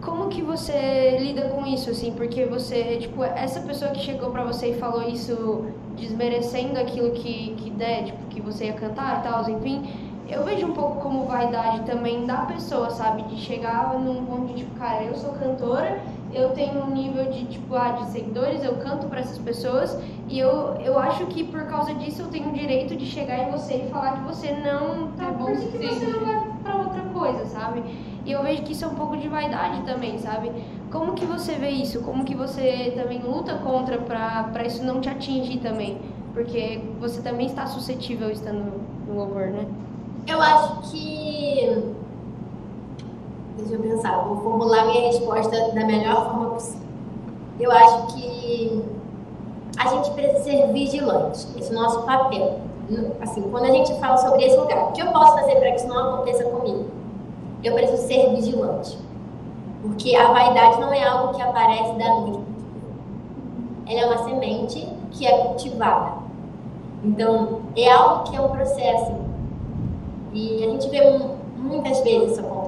Como que você lida com isso, assim? Porque você, tipo, essa pessoa que chegou pra você e falou isso desmerecendo aquilo que, que der, tipo, que você ia cantar e tal, enfim, eu vejo um pouco como vaidade também da pessoa, sabe? De chegar num ponto de, tipo, cara, eu sou cantora, eu tenho um nível de, tipo, ah, de seguidores, eu canto para essas pessoas e eu, eu acho que por causa disso eu tenho o direito de chegar em você e falar que você não tá é bom, por que, que você não vai pra outra coisa, sabe? E eu vejo que isso é um pouco de vaidade também, sabe? Como que você vê isso? Como que você também luta contra para isso não te atingir também? Porque você também está suscetível estando no louvor, né? Eu acho que. Deixa eu pensar, vou formular minha resposta da melhor forma possível. Eu acho que a gente precisa ser vigilante, esse é o nosso papel. Assim, quando a gente fala sobre esse lugar, o que eu posso fazer para que isso não aconteça comigo? Eu preciso ser vigilante. Porque a vaidade não é algo que aparece da noite. Ela é uma semente que é cultivada. Então, é algo que é um processo. E a gente vê muitas vezes isso acontecer.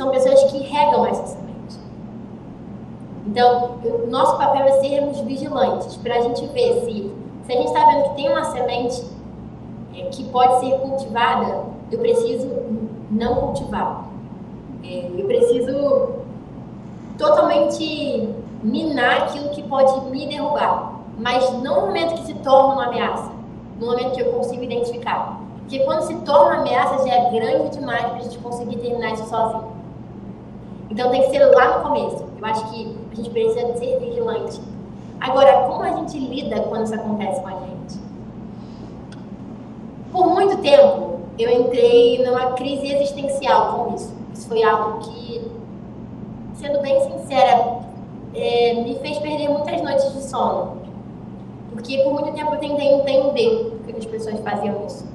São pessoas que regam essa semente. Então, o nosso papel é sermos vigilantes, para a gente ver se, se a gente está vendo que tem uma semente é, que pode ser cultivada, eu preciso não cultivar. É, eu preciso totalmente minar aquilo que pode me derrubar, mas não no momento que se torna uma ameaça, no momento que eu consigo identificar. Porque quando se torna uma ameaça já é grande demais para a gente conseguir terminar isso sozinho. Então tem que ser lá no começo. Eu acho que a gente precisa ser vigilante. Agora, como a gente lida quando isso acontece com a gente? Por muito tempo, eu entrei numa crise existencial com isso. Isso foi algo que, sendo bem sincera, é, me fez perder muitas noites de sono. Porque por muito tempo eu tentei entender por que as pessoas faziam isso.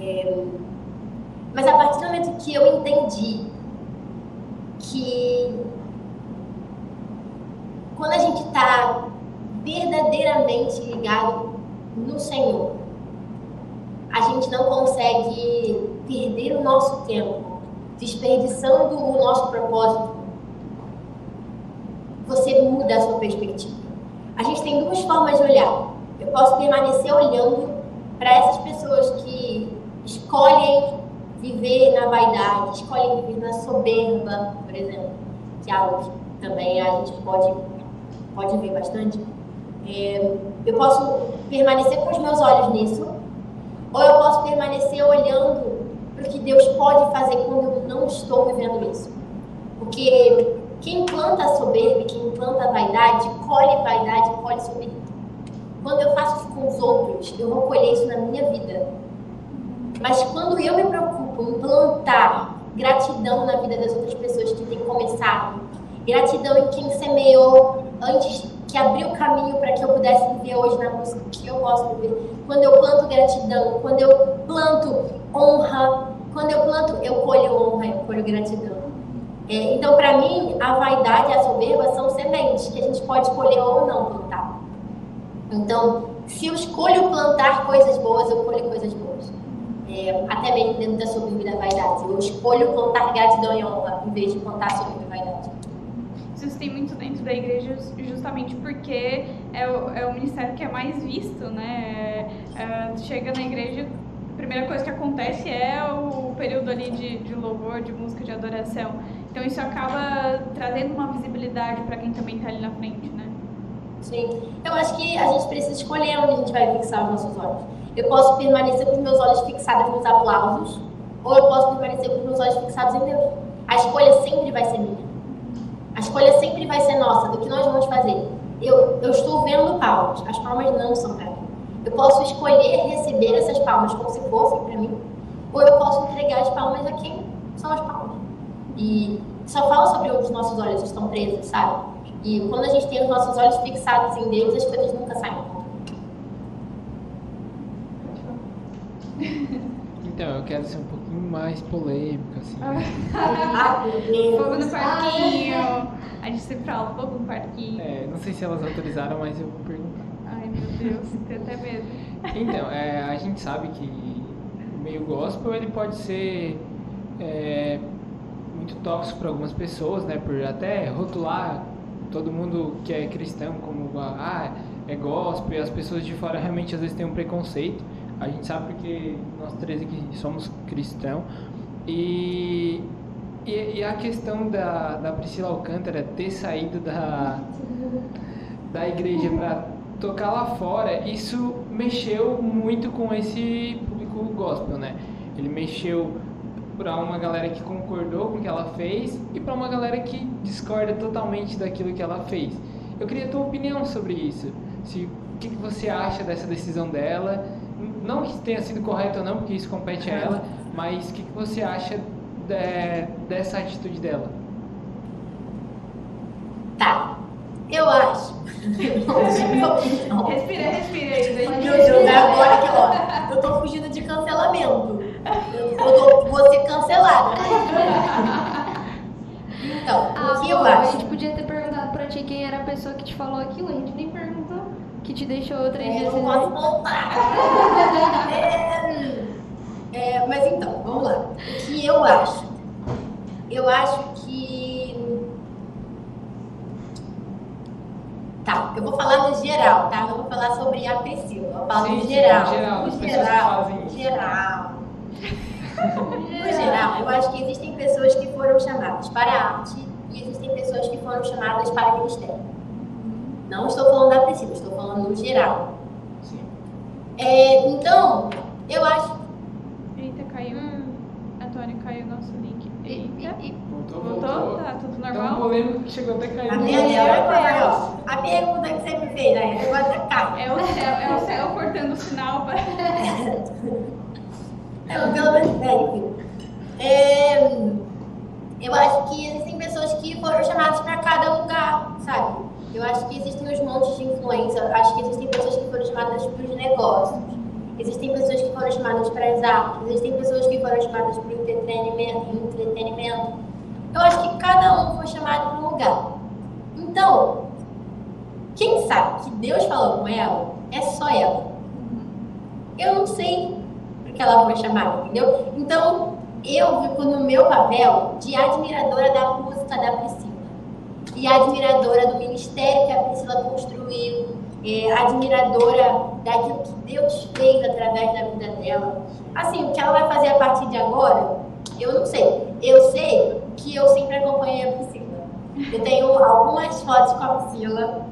É, mas a partir do momento que eu entendi que quando a gente está verdadeiramente ligado no Senhor, a gente não consegue perder o nosso tempo, desperdiçando o nosso propósito. Você muda a sua perspectiva. A gente tem duas formas de olhar. Eu posso permanecer olhando para essas pessoas que escolhem viver na vaidade, escolhem viver na soberba, por exemplo, que é algo que também a gente pode pode ver bastante, é, eu posso permanecer com os meus olhos nisso, ou eu posso permanecer olhando para o que Deus pode fazer quando eu não estou vivendo isso. Porque quem planta soberba, quem planta vaidade, colhe vaidade, colhe soberba. Quando eu faço isso com os outros, eu vou colher isso na minha vida. Mas quando eu me preocupo em plantar gratidão na vida das outras pessoas que têm começado, gratidão em quem semeou antes que abriu o caminho para que eu pudesse viver hoje na música que eu posso viver. Quando eu planto gratidão, quando eu planto honra, quando eu planto, eu colho honra, eu colho gratidão. É, então, para mim, a vaidade e a soberba são sementes que a gente pode escolher ou não plantar. Então, se eu escolho plantar coisas boas, eu colho coisas boas. É, até mesmo dentro da soberba e da vaidade. Eu escolho plantar gratidão e honra em vez de plantar soberba e vaidade isso tem muito dentro da igreja justamente porque é o, é o ministério que é mais visto, né? É, é, chega na igreja, a primeira coisa que acontece é o período ali de, de louvor, de música, de adoração. Então isso acaba trazendo uma visibilidade para quem também está ali na frente, né? Sim. Eu acho que a gente precisa escolher onde a gente vai fixar os nossos olhos. Eu posso permanecer com os meus olhos fixados nos aplausos, ou eu posso permanecer com os meus olhos fixados em Deus. A escolha sempre vai ser minha. A escolha sempre vai ser nossa, do que nós vamos fazer. Eu, eu estou vendo palmas, as palmas não são para mim. Eu posso escolher receber essas palmas como se fossem para mim, ou eu posso entregar as palmas a quem são as palmas. E só fala sobre onde os nossos olhos estão presos, sabe? E quando a gente tem os nossos olhos fixados em Deus, as coisas nunca saem. Então, eu quero ser um pouquinho mais polêmico, assim. <laughs> fogo no parquinho. A gente sempre fala fogo no parquinho. É, não sei se elas autorizaram, mas eu vou perguntar. Ai, meu Deus, tenho até medo. Então, é, a gente sabe que o meio gospel, ele pode ser é, muito tóxico para algumas pessoas, né? Por até rotular todo mundo que é cristão como, ah, é gospel, e as pessoas de fora realmente às vezes têm um preconceito. A gente sabe porque nós três aqui somos cristãos. E, e, e, a questão da, da Priscila Alcântara ter saído da, da igreja para tocar lá fora, isso mexeu muito com esse público gospel, né? Ele mexeu para uma galera que concordou com o que ela fez e para uma galera que discorda totalmente daquilo que ela fez. Eu queria a tua opinião sobre isso. Se, o que, que você acha dessa decisão dela não que tenha sido correto ou não, porque isso compete a ela, mas o que, que você acha de, dessa atitude dela? Tá. Eu acho. respira, respira aí. Agora que ó, eu tô fugindo de cancelamento. Eu, tô, vou ser cancelada. Então, ah, o que eu acho? A gente podia ter perguntado pra ti quem era a pessoa que te falou aquilo, a gente nem. Que te deixou três é, dias sem posso voltar. é, <laughs> é, mas então, vamos lá. O que eu acho? Eu acho que. Tá, eu vou falar no geral, tá? Não vou falar sobre a Priscila. Eu falo no geral. geral, no geral. No geral. <laughs> no geral, eu acho que existem pessoas que foram chamadas para a arte e existem pessoas que foram chamadas para o ministério. Não estou falando da Priscila, estou falando no geral. Sim. É, então, eu acho. Eita, caiu. Hum. Antônio, caiu nosso link. Eita. E, voltou, voltou, voltou? Tá tudo normal? Tão polêmico que chegou até cair. A, minha minha a pergunta que sempre fez, né? Agora cai. É o céu, é o céu cortando o sinal para. é, <laughs> pelo menos, é, enfim. É, eu acho que existem pessoas que foram chamadas para cada lugar, sabe? Eu acho que existem os montes de influência, acho que existem pessoas que foram chamadas para os negócios, existem pessoas que foram chamadas para as artes, existem pessoas que foram chamadas para o entretenimento. Eu acho que cada um foi chamado para um lugar. Então, quem sabe que Deus falou com ela é só ela. Eu não sei porque ela foi chamada, entendeu? Então, eu fico no meu papel de admiradora da música da Priscila e admiradora do ministério que a Priscila construiu, é, admiradora daquilo que Deus fez através da vida dela. Assim, o que ela vai fazer a partir de agora, eu não sei. Eu sei que eu sempre acompanhei a Priscila. Eu tenho algumas fotos com a Priscila,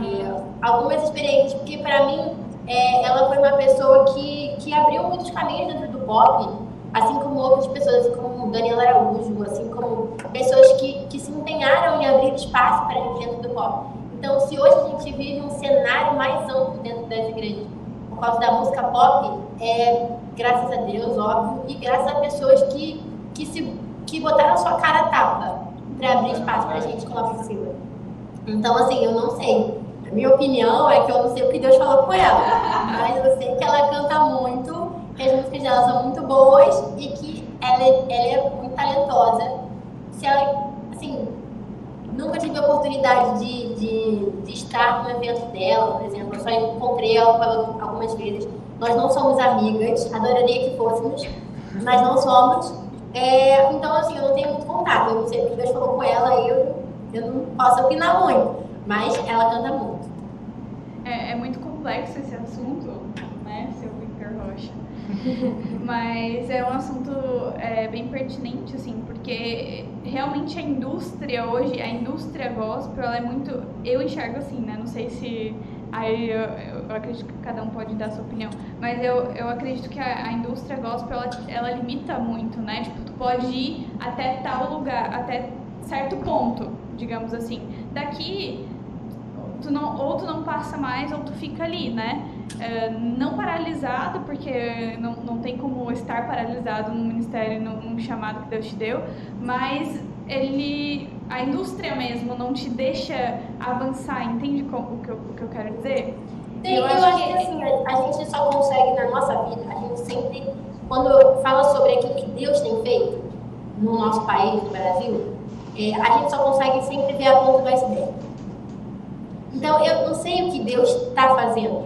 é, algumas experiências, porque para mim é, ela foi uma pessoa que, que abriu muitos caminhos dentro do pop assim como outras pessoas, assim como Daniela Araújo, assim como pessoas que se empenharam em abrir espaço para a dentro do pop. Então, se hoje a gente vive um cenário mais amplo dentro das igrejas por causa da música pop, é graças a Deus, óbvio, e graças a pessoas que, que, se, que botaram sua cara tapa para abrir espaço para a gente como a Priscila. Então, assim, eu não sei. A minha opinião é que eu não sei o que Deus falou com ela, mas eu sei que ela canta muito que as músicas dela são muito boas e que ela, ela é muito talentosa. Se ela, assim, nunca tive a oportunidade de, de, de estar no evento dela, por exemplo, eu só encontrei ela algumas vezes. Nós não somos amigas, adoraria que fôssemos, mas não somos. É, então, assim, eu não tenho muito contato. Eu não sei o que Deus falou com ela, eu, eu não posso opinar muito, mas ela canta muito. É, é muito complexo esse assunto, né, seu Victor Rocha. <laughs> Mas é um assunto é, bem pertinente, assim, porque realmente a indústria hoje, a indústria gospel, ela é muito. Eu enxergo assim, né? Não sei se. Aí eu, eu acredito que cada um pode dar sua opinião, mas eu, eu acredito que a, a indústria gospel ela, ela limita muito, né? Tipo, tu pode ir até tal lugar, até certo ponto, digamos assim. Daqui tu não, ou tu não passa mais ou tu fica ali, né? É, não paralisado, porque não, não tem como estar paralisado no ministério, num, num chamado que Deus te deu, mas ele, a indústria mesmo não te deixa avançar, entende o que eu, o que eu quero dizer? Sim, eu, eu acho, que, que assim, a, a, gente só consegue na nossa vida, a gente sempre, quando fala sobre aquilo que Deus tem feito no nosso país, no Brasil, é, a gente só consegue sempre ver a ponta do iceberg. Então, eu não sei o que Deus está fazendo.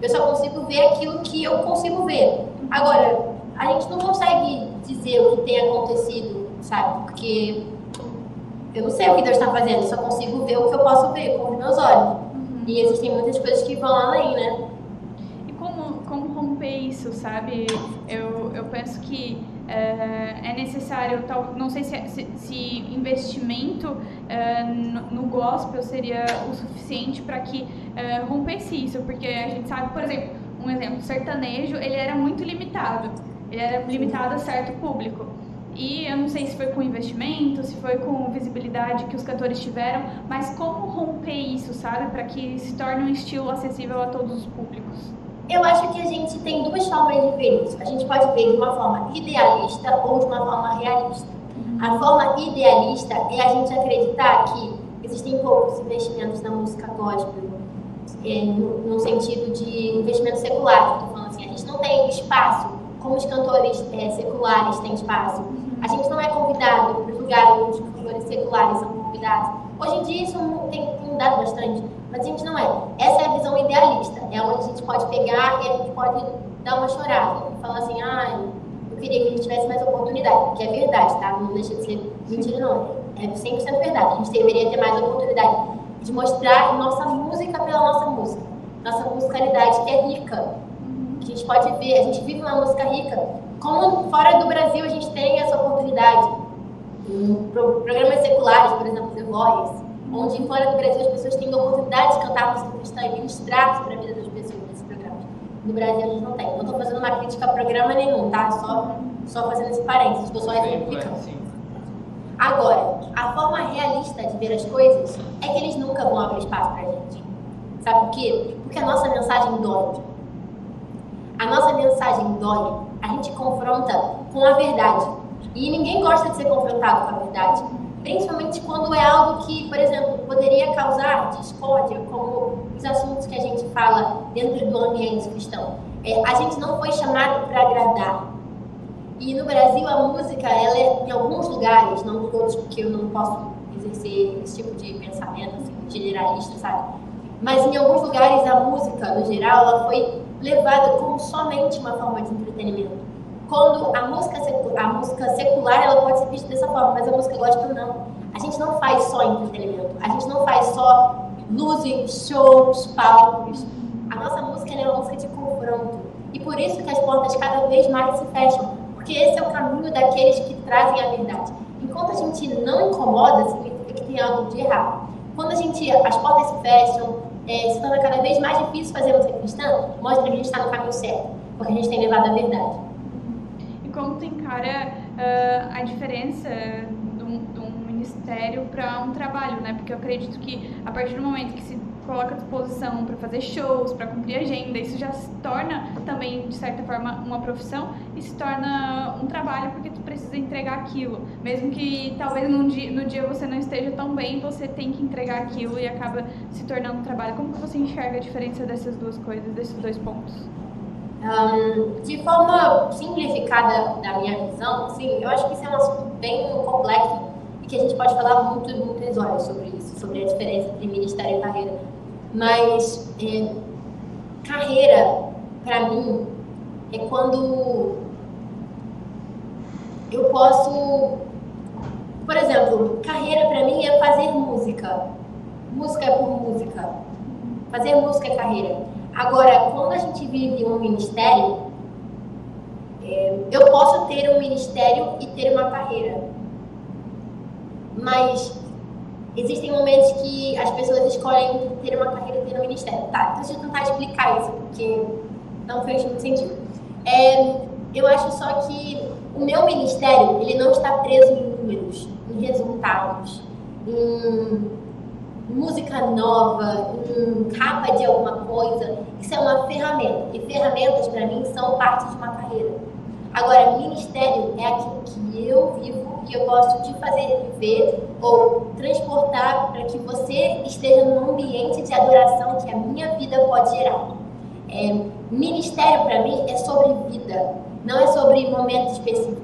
Eu só consigo ver aquilo que eu consigo ver. Agora, a gente não consegue dizer o que tem acontecido, sabe? Porque eu não sei o que Deus está fazendo, eu só consigo ver o que eu posso ver com os meus olhos. Uhum. E existem muitas coisas que vão além, né? E como, como romper isso, sabe? Eu, eu penso que é, é necessário, tal, não sei se, se, se investimento é, no, gospel seria o suficiente para que é, rompesse isso, porque a gente sabe, por exemplo, um exemplo, sertanejo, ele era muito limitado, ele era limitado a certo público. E eu não sei se foi com investimento, se foi com visibilidade que os cantores tiveram, mas como romper isso, sabe? Para que se torne um estilo acessível a todos os públicos. Eu acho que a gente tem duas formas de ver isso. A gente pode ver de uma forma idealista ou de uma forma realista. A forma idealista é a gente acreditar que existem poucos investimentos na música gospel, é, no, no, sentido de investimento secular. Estou falando assim, a gente não tem espaço como os cantores é, seculares têm espaço. A gente não é convidado para os lugares onde os cantores seculares são convidados. Hoje em dia isso tem, tem bastante. Mas a gente não é. Essa é a visão idealista. É onde a gente pode pegar e a gente pode dar uma chorada. Falar assim, ah, eu queria que a gente tivesse mais oportunidade. Que é verdade, tá? Não deixa de ser mentira, não. É 100% verdade. A gente deveria ter mais oportunidade de mostrar nossa música pela nossa música. Nossa musicalidade que é rica. Que a gente pode ver. A gente vive uma música rica. Como fora do Brasil a gente tem essa oportunidade. Em programas seculares, por exemplo, The Voice onde fora do Brasil as pessoas têm a oportunidade de cantar música cristã e ministrar sobre a vida das pessoas nesses programas. No Brasil a gente não tem. Não estou fazendo uma crítica a programa nenhum, tá? Só, só fazendo esse parênteses, estou só exemplificando. Agora, a forma realista de ver as coisas é que eles nunca vão abrir espaço pra gente. Sabe por quê? Porque a nossa mensagem dói. A nossa mensagem dói. A gente confronta com a verdade. E ninguém gosta de ser confrontado com a verdade principalmente quando é algo que, por exemplo, poderia causar discórdia, como os assuntos que a gente fala dentro do ambiente cristão. É, a gente não foi chamado para agradar. E no Brasil a música, ela é, em alguns lugares, não todos, porque eu não posso exercer esse tipo de pensamento assim, generalista, sabe? Mas em alguns lugares a música, no geral, ela foi levada como somente uma forma de entretenimento quando a música, a música secular ela pode ser vista dessa forma, mas a música gospel não. A gente não faz só entretenimento, a gente não faz só luzes, shows, palcos. A nossa música é uma música de confronto. E por isso que as portas cada vez mais se fecham, porque esse é o caminho daqueles que trazem a verdade. Enquanto a gente não incomoda, significa que tem algo de errado. Quando a gente, as portas se fecham, é, se torna cada vez mais difícil fazer música cristã, mostra que a gente está no caminho certo, porque a gente tem levado a verdade como tu encara uh, a diferença de um, de um ministério para um trabalho, né? Porque eu acredito que a partir do momento que se coloca à disposição para fazer shows, para cumprir agenda, isso já se torna também, de certa forma, uma profissão e se torna um trabalho porque tu precisa entregar aquilo. Mesmo que talvez dia, no dia você não esteja tão bem, você tem que entregar aquilo e acaba se tornando um trabalho. Como que você enxerga a diferença dessas duas coisas, desses dois pontos? Um, de forma simplificada da minha visão, assim, eu acho que isso é um assunto bem complexo e que a gente pode falar muito, muitas horas sobre isso, sobre a diferença entre ministério e carreira. Mas é, carreira, para mim, é quando eu posso. Por exemplo, carreira para mim é fazer música. Música é por música. Fazer música é carreira. Agora, quando a gente vive um ministério, é, eu posso ter um ministério e ter uma carreira. Mas existem momentos que as pessoas escolhem ter uma carreira e ter um ministério. Tá, então deixa eu tentar explicar isso, porque não fez muito sentido. É, eu acho só que o meu ministério, ele não está preso em números, em resultados, em música nova, um capa de alguma coisa, isso é uma ferramenta. E ferramentas, para mim, são parte de uma carreira. Agora, ministério é aquilo que eu vivo e eu gosto de fazer viver ou transportar para que você esteja num ambiente de adoração que a minha vida pode gerar. É, ministério, para mim, é sobre vida, não é sobre momentos específicos.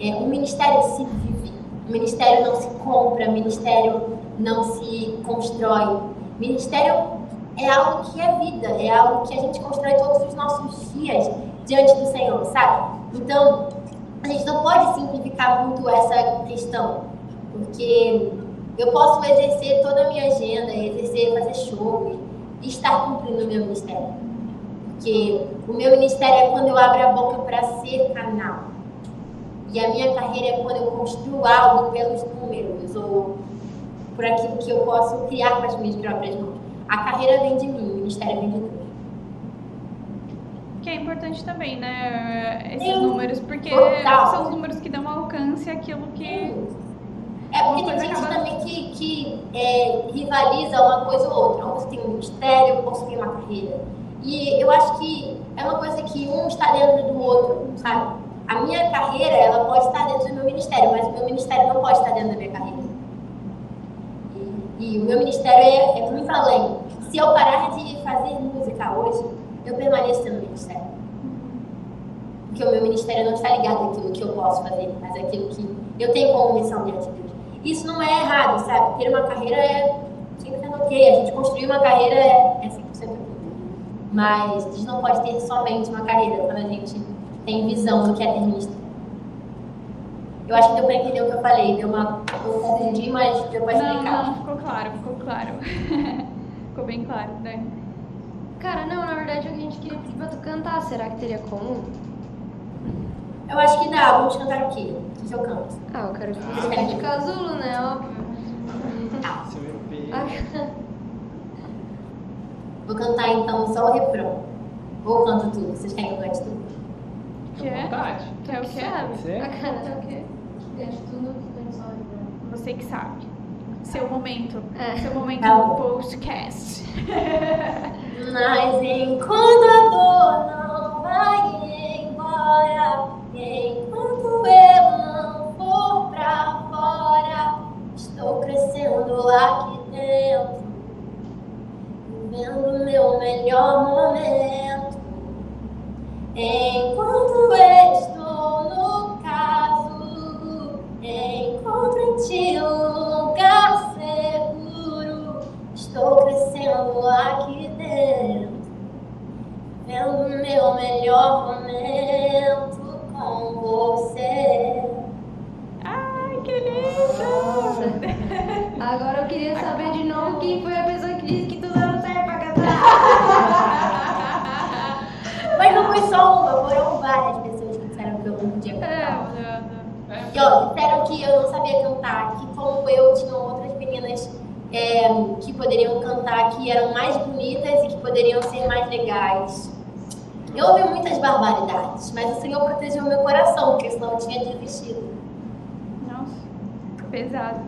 É, o ministério se vive, o ministério não se compra, o ministério não se constrói. Ministério é algo que é vida, é algo que a gente constrói todos os nossos dias diante do Senhor, sabe? Então, a gente não pode simplificar muito essa questão, porque eu posso exercer toda a minha agenda, exercer, fazer show e estar cumprindo o meu ministério. Porque o meu ministério é quando eu abro a boca para ser canal. E a minha carreira é quando eu construo algo pelos números ou por aquilo que eu posso criar com as minhas próprias mãos. A carreira vem de mim, o ministério vem de Deus. Que é importante também, né? Esses Sim. números, porque Total. são os números que dão alcance àquilo que. Sim. É porque tem gente acaba... também que, que é, rivaliza uma coisa ou outra. Ou você tem um ministério, ou você tem uma carreira. E eu acho que é uma coisa que um está dentro do outro, sabe? A minha carreira, ela pode estar dentro do meu ministério, mas o meu ministério não pode estar dentro da minha carreira. E, o meu ministério é, é muito além. Se eu parar de fazer música hoje, eu permaneço no ministério. Porque o meu ministério não está ligado àquilo que eu posso fazer, mas àquilo que eu tenho como missão diante de Deus. Isso não é errado, sabe? Ter uma carreira é sempre ok. A gente construir uma carreira é, é 100% ok. Mas a gente não pode ter somente uma carreira quando a gente tem visão do que é ter ministério. Eu acho que deu para entender o que eu falei. Deu uma, eu confundi, mas deu para explicar. Não, não, ficou claro, ficou claro. <laughs> ficou bem claro, né? Cara, não, na verdade a gente queria pedir pra tu cantar. Será que teria como? Eu acho que dá. Vamos cantar o quê? O que eu canto? Ah, eu quero que você cante casulo, né? Óbvio. Ah, <laughs> Vou cantar então só o refrão. Ou canto tudo. Vocês querem que eu cante tudo? Vontade. Quer o quê? A cara o quê? Cante tudo, cante só. Você que sabe. Seu momento. É. Seu momento Tá do bom. podcast. <laughs> Mas enquanto a dor não vai embora, enquanto eu não for pra fora, estou crescendo aqui dentro, vivendo meu melhor momento. Enquanto estou no caso, encontro em ti um lugar seguro. Estou crescendo aqui dentro, vendo meu melhor momento com você. Ai, que lindo! <laughs> Agora eu queria saber de novo quem foi a pessoa que disse que tu não serve pra cantar. <laughs> Mas não foi só uma, foram várias pessoas que disseram que eu não podia É, cantar. Leandro. E ó, que eu não sabia cantar, que como eu tinham outras meninas é, que poderiam cantar, que eram mais bonitas e que poderiam ser mais legais. Eu ouvi muitas barbaridades, mas o Senhor protegeu meu coração, porque senão eu tinha desistido. Nossa, pesado.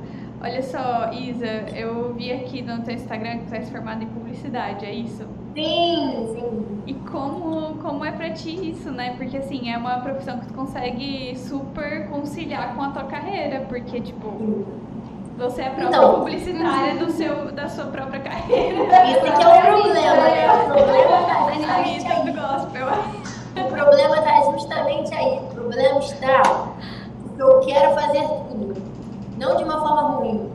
Olha só, Isa, eu vi aqui no teu Instagram que tu és formada em publicidade, é isso? Sim, sim. E como, como é pra ti isso, né? Porque assim, é uma profissão que tu consegue super conciliar com a tua carreira, porque tipo, você é a própria Então. publicitária do seu, da sua própria carreira. Esse aqui é o <laughs> problema, né? O problema tá justamente aí. do gospel. O problema está justamente aí. O problema está porque eu quero fazer tudo. Não de uma forma ruim,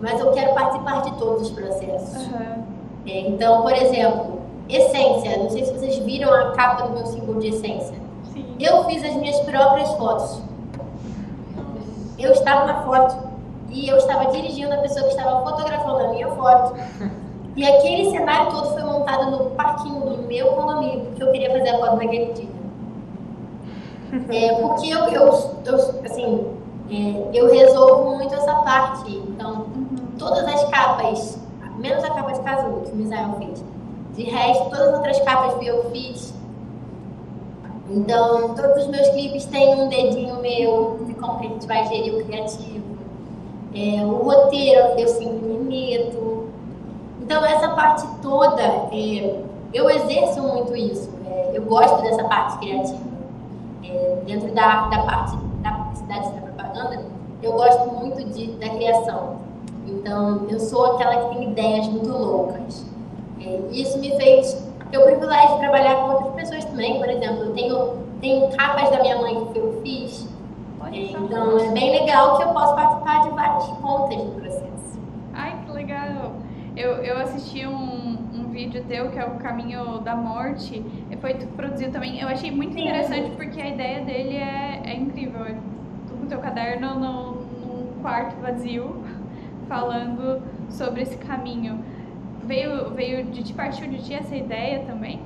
mas eu quero participar de todos os processos. Aham. É, então, por exemplo, essência. Não sei se vocês viram a capa do meu símbolo de essência. Sim. Eu fiz as minhas próprias fotos. Eu estava na foto e eu estava dirigindo a pessoa que estava fotografando a minha foto. E aquele cenário todo foi montado no parquinho do meu condomínio, porque eu queria fazer a foto naquele dia. É, porque eu, eu, eu, assim, é, eu resolvo muito essa parte. Então, todas as capas, menos a capa de casulo que o Misael fez. De resto, todas as outras capas que eu fiz. Então, todos os meus clipes têm um dedinho meu de como que a gente vai gerir o criativo. É, o roteiro eu sempre me meto. Então, essa parte toda, é, eu exerço muito isso. É, eu gosto dessa parte criativa. É, dentro da, da parte da publicidade da propaganda, eu gosto muito de, da criação. Então, eu sou aquela que tem ideias muito loucas. É, e isso me fez ter o privilégio de trabalhar com outras pessoas também. Por exemplo, eu tenho, tenho capas da minha mãe que eu fiz. É, então, é bem legal que eu posso participar de várias pontas do processo. Ai, que legal! Eu, eu assisti um, um vídeo teu que é o Caminho da Morte, e foi tu que produziu também. Eu achei muito Sim. interessante porque a ideia dele é, é incrível. É Tu com teu caderno no, num quarto vazio, <laughs> falando sobre esse caminho. Veio, veio de ti, partiu de ti essa ideia também?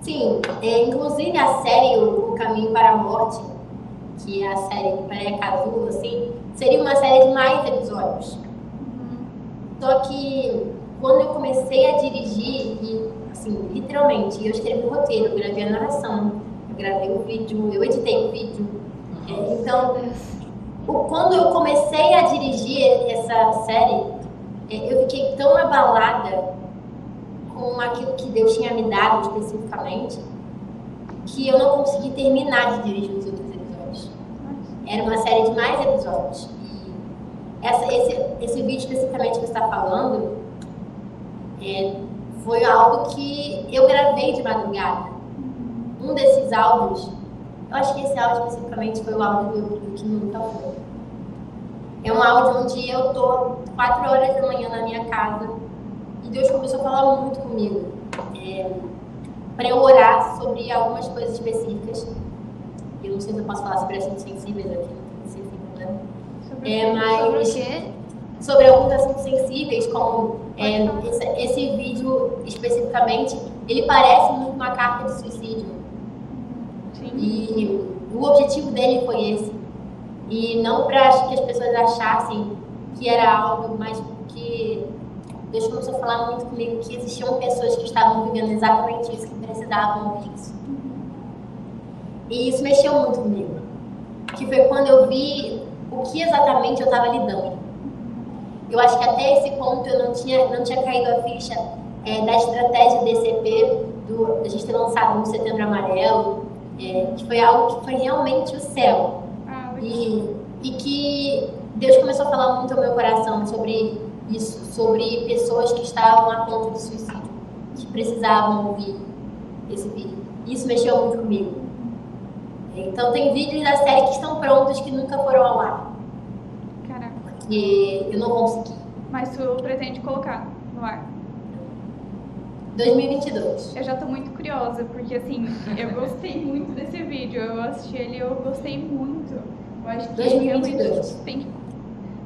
Sim, é, inclusive a série O Caminho para a Morte, que é a série que parece casulo, assim, seria uma série de mais episódios. Só que quando eu comecei a dirigir, e, assim, literalmente, eu escrevi o roteiro, eu gravei a narração, eu gravei o vídeo, eu editei o vídeo. É, então, o- quando eu comecei a dirigir essa série, eu fiquei tão abalada com aquilo que Deus tinha me dado especificamente, que eu não consegui terminar de dirigir os outros episódios. Era uma série de mais episódios. E essa, esse, esse vídeo especificamente que você está falando é, foi algo que eu gravei de madrugada. Um desses áudios, eu acho que esse áudio especificamente foi o áudio do, do que nunca foi. É um áudio onde eu tô quatro horas da manhã na minha casa e Deus começou a falar muito comigo. É, para eu orar sobre algumas coisas específicas. Eu não sei se eu posso falar sobre assuntos sensíveis aqui, não sei se tem problema. Sobre, é, mas, sobre o quê? Sobre alguns assuntos sensíveis, como é, esse, esse, vídeo especificamente, ele parece muito uma carta de suicídio. Sim. E o objetivo dele foi esse. E não para que as pessoas achassem que era algo mais que Deus começou a falar muito comigo que existiam pessoas que estavam vivendo exatamente isso, que precisavam ouvir isso. E isso mexeu muito comigo. Que foi quando eu vi o que exatamente eu estava lidando. Eu acho que até esse ponto eu não tinha, não tinha caído a ficha é, da estratégia DCP, do, a gente ter lançado no Setembro Amarelo, é, que foi algo que foi realmente o céu. E, e que Deus começou a falar muito ao meu coração sobre isso, sobre pessoas que estavam a ponto de suicídio, que precisavam ouvir esse vídeo. Isso mexeu muito comigo. Então tem vídeos da série que estão prontos que nunca foram ao ar. Caraca. Porque eu não consegui. Mas tu pretende colocar no ar? 2022. Eu já tô muito curiosa, porque assim, eu gostei muito desse vídeo. Eu assisti ele e eu gostei muito. Eu acho que 2022. tem que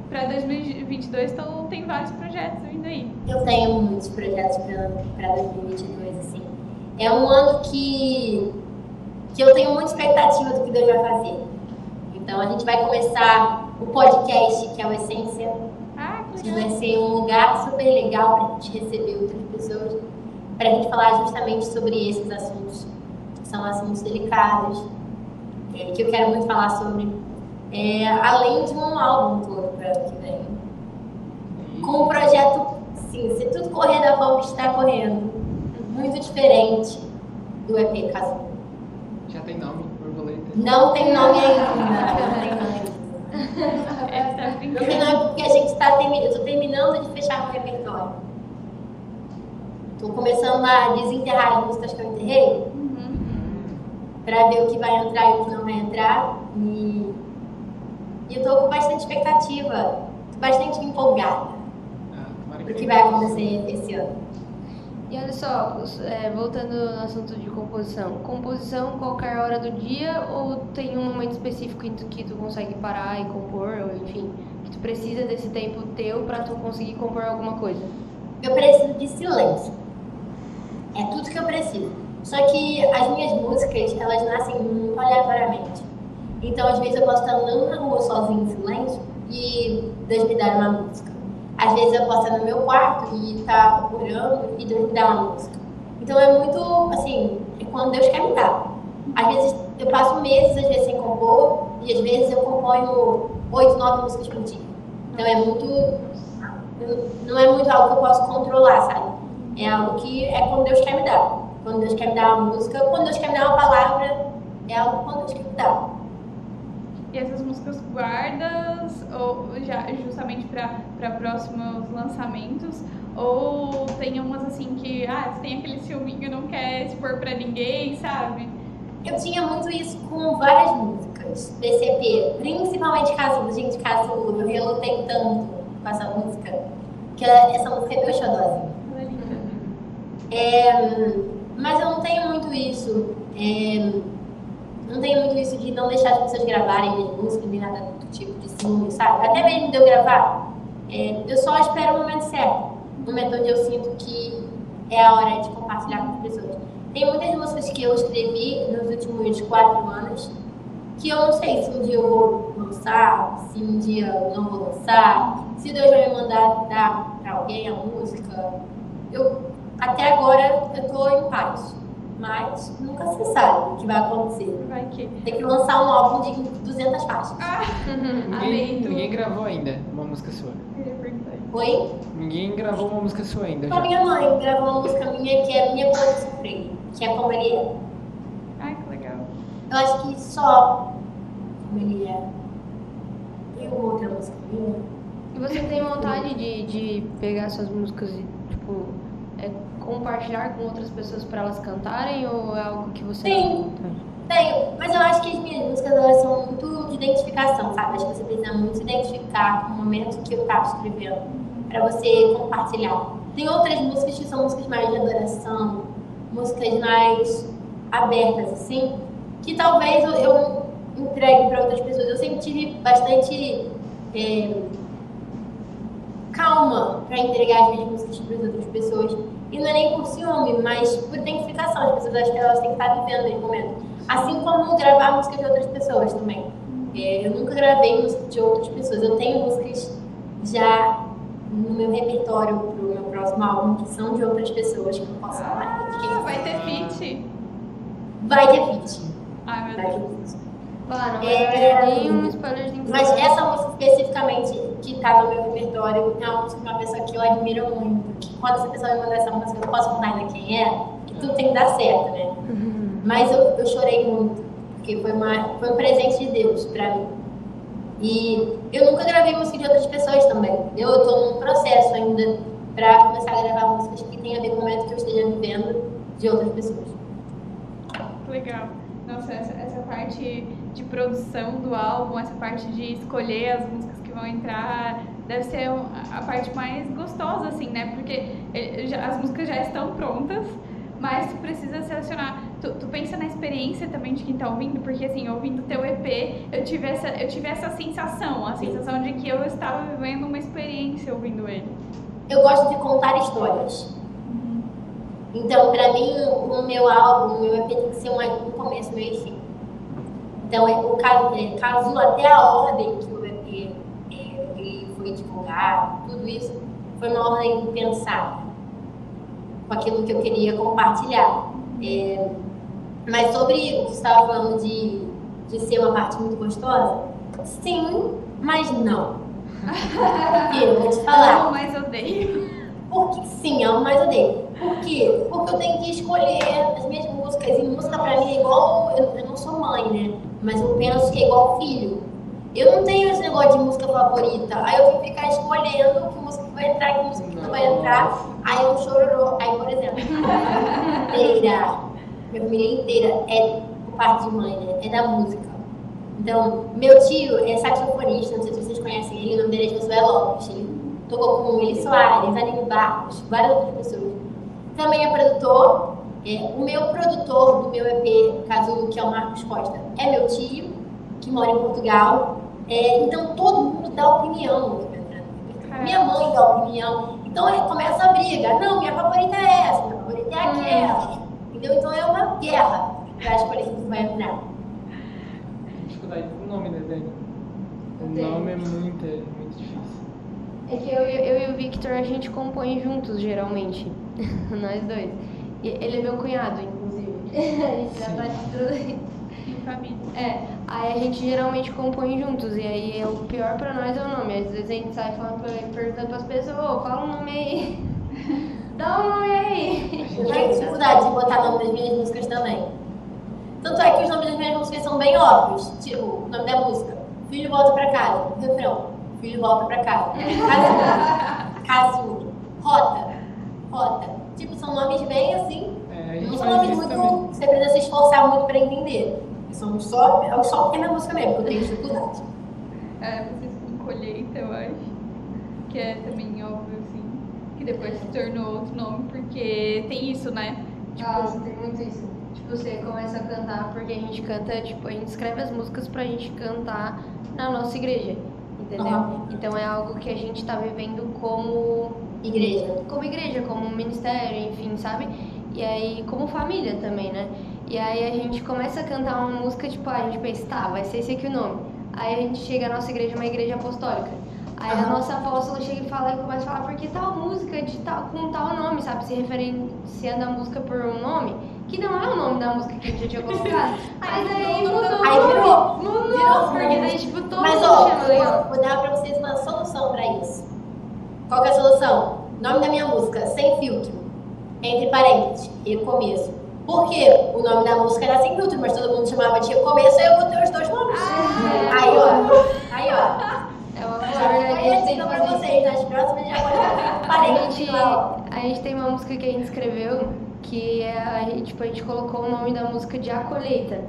para 2022, então tem vários projetos vindo aí. Eu tenho muitos projetos para 2022, assim. É um ano que, que eu tenho muita expectativa do que Deus vai fazer. Então a gente vai começar o podcast, que é o Essência. Ah, que, que vai ser um lugar super legal para a gente receber outras pessoas, para a gente falar justamente sobre esses assuntos, que são assuntos delicados, é, que eu quero muito falar sobre é, além de um álbum todo para ano que vem. Com um projeto, sim, se tudo correr da forma que está correndo, muito diferente do EP Casu. Já tem nome, borboleta? Não tem nome ainda. Não tem nome. <laughs> Não tem nome porque a gente está terminando, eu estou terminando de fechar o repertório. Estou começando a desenterrar as músicas que eu enterrei. Uhum. Para ver o que vai entrar e o que não vai entrar. E e eu estou com bastante expectativa, bastante empolgada ah, para o que vai acontecer esse ano. E olha só, é, voltando no assunto de composição, composição qualquer hora do dia ou tem um momento específico em que tu consegue parar e compor, ou enfim, que tu precisa desse tempo teu para tu conseguir compor alguma coisa? Eu preciso de silêncio. É tudo que eu preciso. Só que as minhas músicas, elas nascem muito aleatoriamente. Então, às vezes, eu posso estar andando na rua sozinho, em silêncio, e Deus me dá uma música. Às vezes, eu posso estar no meu quarto e estar procurando e Deus me dá uma música. Então, é muito, assim, é quando Deus quer me dar. Às vezes, eu passo meses, às vezes, sem compor, e às vezes eu componho oito, nove músicas por dia. Então, é muito... Não é muito algo que eu posso controlar, sabe? É algo que é quando Deus quer me dar. Quando Deus quer me dar uma música, quando Deus quer me dar uma palavra, é algo quando Deus quer me dar. E essas músicas guardas ou já justamente para próximos lançamentos? Ou tem umas assim que, ah, tem aquele ciúminho não quer expor para ninguém, sabe? Eu tinha muito isso com várias músicas DCP, principalmente Casulo. Gente, Casulo, eu relutei tanto com essa música, que essa música é meu xodózinho. É, mas eu não tenho muito isso. É, não tenho muito isso de não deixar as pessoas gravarem minhas músicas, nem nada do tipo de ciúme, sabe? Até mesmo de eu gravar, é, eu só espero o momento certo. O momento onde eu sinto que é a hora de compartilhar com as pessoas. Tem muitas músicas que eu escrevi nos últimos quatro anos que eu não sei se um dia eu vou lançar, se um dia eu não vou lançar, se Deus vai me mandar dar para alguém a música. Eu, até agora eu tô em paz. Mas nunca se sabe o que vai acontecer. Vai que. Tem que lançar um álbum de 200 faixas. Ah, <laughs> Ninguém, ninguém gravou ainda uma música sua. Oi? Ninguém gravou uma música sua ainda. Com a minha mãe gravou uma música minha que é Minha Cor de Sofrer, que é como ele é. Ai, que legal. Eu acho que só como ele é. E outra música minha. E você tem vontade de, de pegar essas músicas e, compartilhar com outras pessoas pra elas cantarem ou é algo que você Sim. tem? Tenho, mas eu acho que as minhas músicas elas são muito de identificação, sabe? Acho que você precisa muito se identificar com o momento que eu tava escrevendo, pra você compartilhar. Tem outras músicas que são músicas mais de adoração, músicas mais abertas, assim, que talvez eu, eu entregue pra outras pessoas. Eu sempre tive bastante é, calma pra entregar as minhas músicas para as outras pessoas. E não é nem por ciúme, mas por identificação. As pessoas acham que elas têm que estar vivendo esse momento. Assim como gravar música de outras pessoas também. É, eu nunca gravei música de outras pessoas. Eu tenho músicas já no meu repertório pro meu próximo álbum que são de outras pessoas que eu não posso falar. Ah, vai ter feat? Vai ter feat. Ai, meu Vai ter Deus. Claro, não É, nenhum Mas essa música especificamente que tá no meu repertório é uma música de uma pessoa que eu admiro muito. Que quando essa pessoa me mandar essa música, eu posso contar ainda quem é, que tudo tem que dar certo, né? Mas eu, eu chorei muito, porque foi, uma, foi um presente de Deus pra mim. E eu nunca gravei música de outras pessoas também. Eu tô num processo ainda pra começar a gravar músicas que tem a ver com o momento que eu esteja vivendo de outras pessoas. Legal. Nossa, essa, essa parte de produção do álbum, essa parte de escolher as músicas que vão entrar, deve ser um- a parte mais gostosa, assim, né? Porque eh, as músicas já estão prontas, mas tu precisa selecionar. Tu, tu pensa na experiência também de quem tá ouvindo, porque assim, ouvindo teu EP, eu tive essa, eu tive essa sensação, a sensação de que eu estava vivendo uma experiência ouvindo ele. Eu gosto de contar histórias. Então, pra mim, o meu álbum, o meu EP tem que ser uma- um começo, meio e fim. Então, é, o caso, caso até a ordem que foi divulgado, tudo isso, foi uma ordem pensada com aquilo que eu queria compartilhar. É, mas sobre o que você estava falando de, de ser uma parte muito gostosa, sim, mas não. Eu vou te falar. Amo, mas odeio. Porque sim, amo mais odeio. Por quê? Porque eu tenho que escolher as minhas músicas. E música pra mim é igual. Eu, eu não sou mãe, né? Mas eu penso que é igual filho. Eu não tenho esse negócio de música favorita. Aí eu que ficar escolhendo que música vai entrar, que música não vai entrar. Aí eu chororô. Aí, por exemplo, inteira, minha família inteira é parte de mãe, né? É da música. Então, meu tio é saxofonista, não sei se vocês conhecem ele, o nome dele é Josué Lopes. Ele tocou com Eli Soares, Aline Barros, várias outras pessoas. Também é produtor. É, o meu produtor do meu EP, caso, que é o Marcos Costa, é meu tio, que mora em Portugal. É, então, todo mundo dá opinião no repertório. Minha mãe dá opinião. Então, aí começa a briga. Não, minha favorita é essa, minha favorita é aquela. Entendeu? Então, é uma guerra pra escolher quem vai entrar. Dificuldade com o nome, né, Dani? O nome é muito, é muito difícil. É que eu, eu e o Victor a gente compõe juntos, geralmente. <laughs> Nós dois. E ele é meu cunhado, inclusive. <laughs> a gente já tá de Em família. É, aí a gente geralmente compõe juntos. E aí é o pior pra nós é o nome. Às vezes a gente sai falando pra, perguntando pras pessoas, ô, fala um nome aí. <laughs> Dá um nome aí. Eu tenho dificuldade de botar nome das minhas músicas também. Tanto é que os nomes das minhas músicas são bem óbvios. Tipo, o nome da música. Filho volta pra casa. Refrão. Filho volta pra casa. Casulo. <laughs> Casulo. Rota. Rota. Tipo, são nomes bem assim. É, são nomes isso muito. também. que Você precisa se esforçar muito pra entender. São só, é só porque é minha música mesmo, que eu tenho dificuldade. É, vocês com colheita, eu acho. Que é também óbvio, assim. Que depois se tornou outro nome, porque tem isso, né? Tipo, Nossa, tem muito isso. Tipo, você começa a cantar porque a gente canta, tipo, a gente escreve as músicas pra gente cantar na nossa igreja. Entendeu? Aham. Então é algo que a gente tá vivendo como Igreja. como igreja, como ministério, enfim, sabe? E aí, como família também, né? E aí a gente começa a cantar uma música, tipo, a gente pensa, tá, vai ser esse aqui o nome. Aí a gente chega, a nossa igreja é uma igreja apostólica. Aí a Aham. nossa apóstola chega e fala e começa a falar porque tal música de tal, com tal nome, sabe? Se referenciando a música por um nome, que não é o nome da música que a gente já tinha colocado. <laughs> Mas aí mudou. Aí virou. Mudou, Virou. porque daí, tipo, todo Mas, mundo ó, chama legal. vou, dar pra vocês uma solução pra isso. Qual que é a solução? Nome da minha música, Sem Filtro. Entre parênteses, recomeço. Por quê? O nome da música era Sem Filtro, mas todo mundo chamava de recomeço, aí eu botei os dois nomes. Ah, aí, ó. Aí, ó. É uma Já verdade, a gente tem pra vocês. Nas próximas já dar A gente, a gente tem uma música que a gente escreveu que é, a gente, tipo, a gente colocou o nome da música de A Colheita.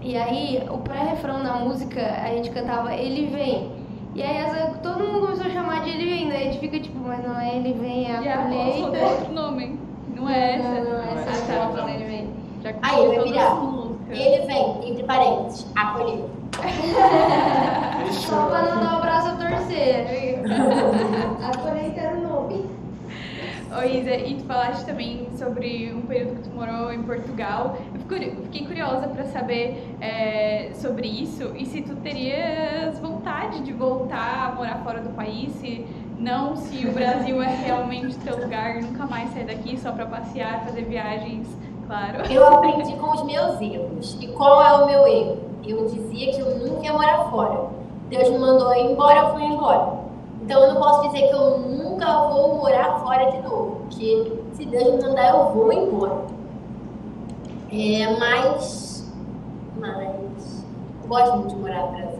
E aí, o pré-refrão da música, a gente cantava Ele Vem. E aí, essa- todo mundo começou a chamar de Ele Vem. Daí a gente fica tipo, mas não é Ele Vem, é E A a Colheita. Colheita. outro nome. Não é essa. Não, não, essa Ah, é tá. falando Ele Vem. Já Aí, vai virar. Ele vem, entre parênteses, acolher. Só pra não dar o braço a torcer. <laughs> A Colheita era o nome. Ô Isa, e tu falaste também sobre um período que tu morou em Portugal. Eu fiquei curiosa para saber é, sobre isso e se tu terias vontade de voltar a morar fora do país, se não, se o Brasil é realmente teu lugar, nunca mais sair daqui só para passear, fazer viagens, claro. Eu aprendi com os meus erros. E qual é o meu erro? Eu dizia que eu nunca ia morar fora. Deus me mandou ir embora, eu fui embora. Então eu não posso dizer que eu nunca vou morar fora de novo. Porque se Deus me mandar, eu vou embora. É, mas. Mas. Eu gosto muito de morar no Brasil.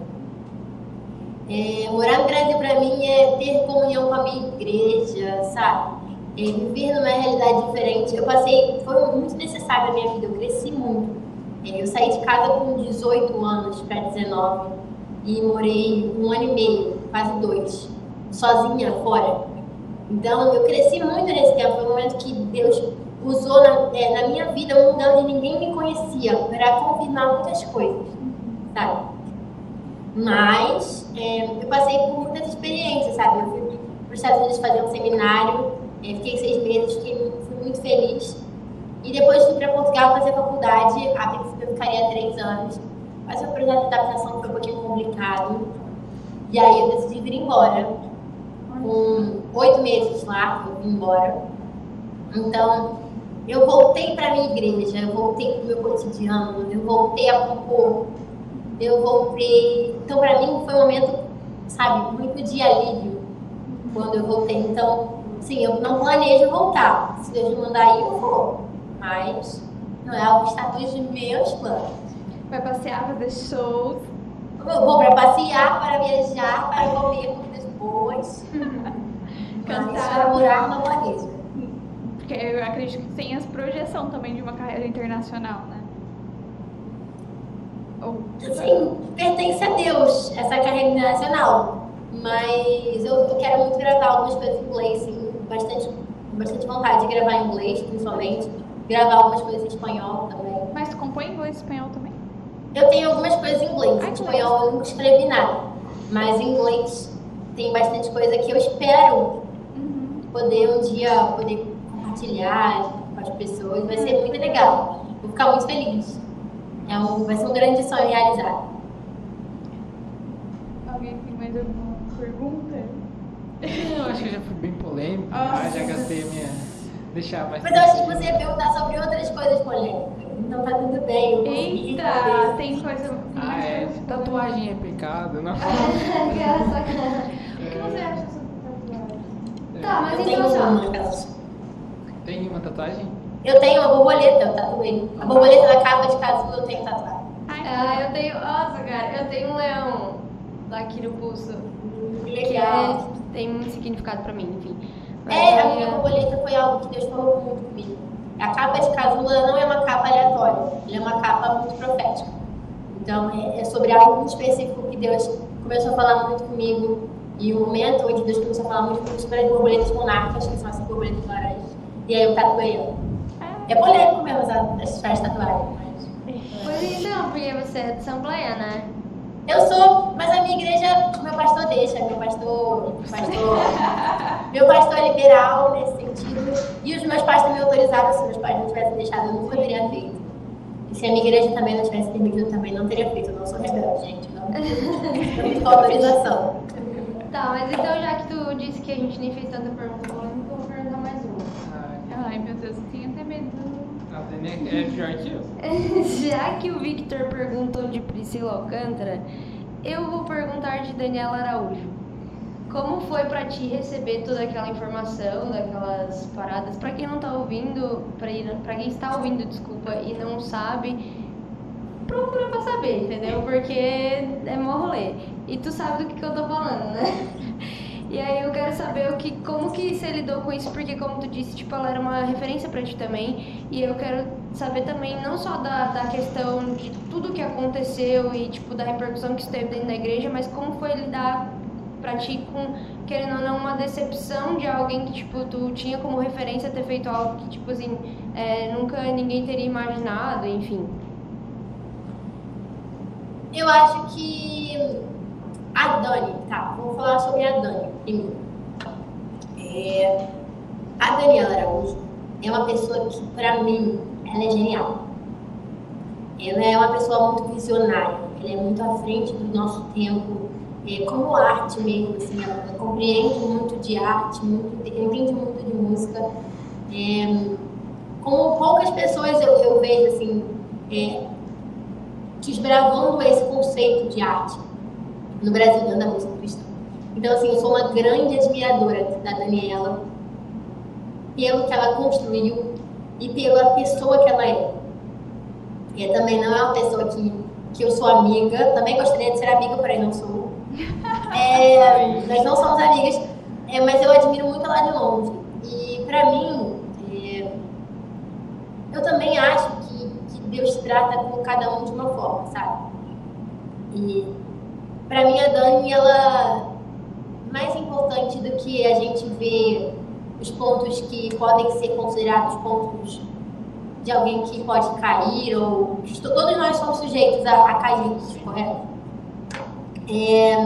É, morar Brasil pra mim é ter comunhão com a minha igreja, sabe? É, viver numa realidade diferente. Eu passei, foi muito necessário na minha vida, eu cresci muito. É, eu saí de casa com 18 anos para 19 e morei um ano e meio, quase dois, sozinha fora. Então eu cresci muito nesse tempo, foi um momento que Deus usou na, é, na minha vida um lugar onde ninguém me conhecia para confirmar muitas coisas, sabe? Mas é, eu passei por muitas experiências, sabe? Eu fui para os Estados Unidos fazer um seminário, é, fiquei seis meses, fiquei, fui muito feliz. E depois fui para Portugal fazer faculdade, a princípio eu ficaria três anos. Mas o projeto de adaptação foi um pouquinho complicado. E aí eu decidi vir embora. Com oito meses lá, eu vim embora. Então, eu voltei para minha igreja, eu voltei para o meu cotidiano, eu voltei a compor, eu voltei. Então, para mim, foi um momento, sabe, muito de alívio quando eu voltei. Então, sim, eu não planejo voltar. Se Deus me mandar ir, eu vou. Mas não é algo que está dos meus planos. Vai passear, fazer shows. Eu vou para passear, para viajar, para comer comidas boas. <laughs> Mas Cantar. para morar, não planejo. Porque eu acredito que tenhas projeção também de uma carreira internacional, né? Ou, Sim, pertence a Deus essa carreira internacional. Mas eu, eu quero muito gravar algumas coisas em inglês, sim. Bastante, bastante vontade de gravar em inglês, principalmente. Gravar algumas coisas em espanhol também. Mas tu compõe em inglês e espanhol também? Eu tenho algumas coisas em inglês. Em espanhol eu nunca escrevi nada. Mas em inglês tem bastante coisa que eu espero Uhum. poder um dia poder compartilhar com as pessoas. Vai ser muito legal. Vou ficar muito feliz. É um, vai ser um grande sonho realizado. Alguém tem mais alguma pergunta? <laughs> Eu acho que já fui bem polêmico, Nossa. já gastei a minha. Deixar mais. Mas eu acho que você ia perguntar sobre outras coisas polêmicas. Então tá tudo bem. Eu Eita, tem coisa. Ah, é. Tatuagem é pecado, não? <laughs> Sacanagem. O que você acha sobre tatuagem? Tá, mas Eu então. Tem uma tatuagem? Eu tenho uma borboleta, eu tatuei. A borboleta da capa de casulo eu tenho tatuado. Ah, eu tenho. Nossa, cara, eu tenho um leão daqui no pulso. Que Que legal. é, tem muito significado pra mim, enfim. Mas É, a minha borboleta foi algo que Deus falou muito comigo. A capa de casula não é uma capa aleatória, ela é uma capa muito profética. Então, é, é sobre algo muito específico que Deus começou a falar muito comigo. E o momento onde Deus começou a falar muito comigo sobre as borboletas monarcas, que são essas borboletas laranjas. E aí eu tatuei ela. É polêmico mesmo usar essas tatuagens, mas... Pois então, porque você é de Assembleia, né? Eu sou, mas a minha igreja, meu pastor deixa, meu pastor, pastor, meu pastor é liberal nesse sentido. E os meus pais também autorizaram, se meus pais não tivessem deixado, eu nunca teria feito. E se a minha igreja também não tivesse permitido, eu também não teria feito. Eu não sou rebelde, gente. Não, <laughs> não autorização. Tá, mas então já que tu disse que a gente nem fez tanta pergunta vou perguntar mais uma. Ah, Ai, meu Deus, eu tenho até medo. A Dani é, é pior que eu. <laughs> Já que o Victor perguntou de Priscila Alcântara, eu vou perguntar de Daniela Araújo. Como foi pra ti receber toda aquela informação, daquelas paradas? Pra quem não tá ouvindo, pra quem está ouvindo, desculpa, e não sabe, procura pra saber, entendeu? Porque é mó rolê. E tu sabe do que, que eu tô falando, né? E aí eu quero saber o que, como que você lidou com isso, porque como tu disse, tipo, ela era uma referência pra ti também. E eu quero saber também não só da, da questão de tudo que aconteceu e tipo da repercussão que isso teve dentro da igreja, mas como foi lidar pra ti com, querendo ou não, uma decepção de alguém que, tipo, tu tinha como referência ter feito algo que, tipo assim, é, nunca ninguém teria imaginado, enfim. Eu acho que a Dani, tá, vou falar sobre a Dani É, a Daniela Araújo é uma pessoa que, pra mim, ela é genial. Ela é uma pessoa muito visionária, ela é muito à frente do nosso tempo, é, como arte mesmo, assim, ela compreende muito de arte, muito, entende muito de música. É, como poucas pessoas eu, eu vejo, assim, é, desbravando esse conceito de arte no Brasil dentro da música cristã. Então, assim, eu sou uma grande admiradora da Daniela pelo que ela construiu e pela pessoa que ela é. E também não é uma pessoa que, que eu sou amiga, também gostaria de ser amiga, porém não sou. <laughs> É, nós não somos amigas, é, mas eu admiro muito ela de longe. E pra mim, é, eu também acho que, que Deus trata com cada um de uma forma, sabe? E pra mim a Dani, ela mais importante do que a gente ver os pontos que podem ser considerados pontos de alguém que pode cair ou todos nós somos sujeitos a, a cair, correto? É,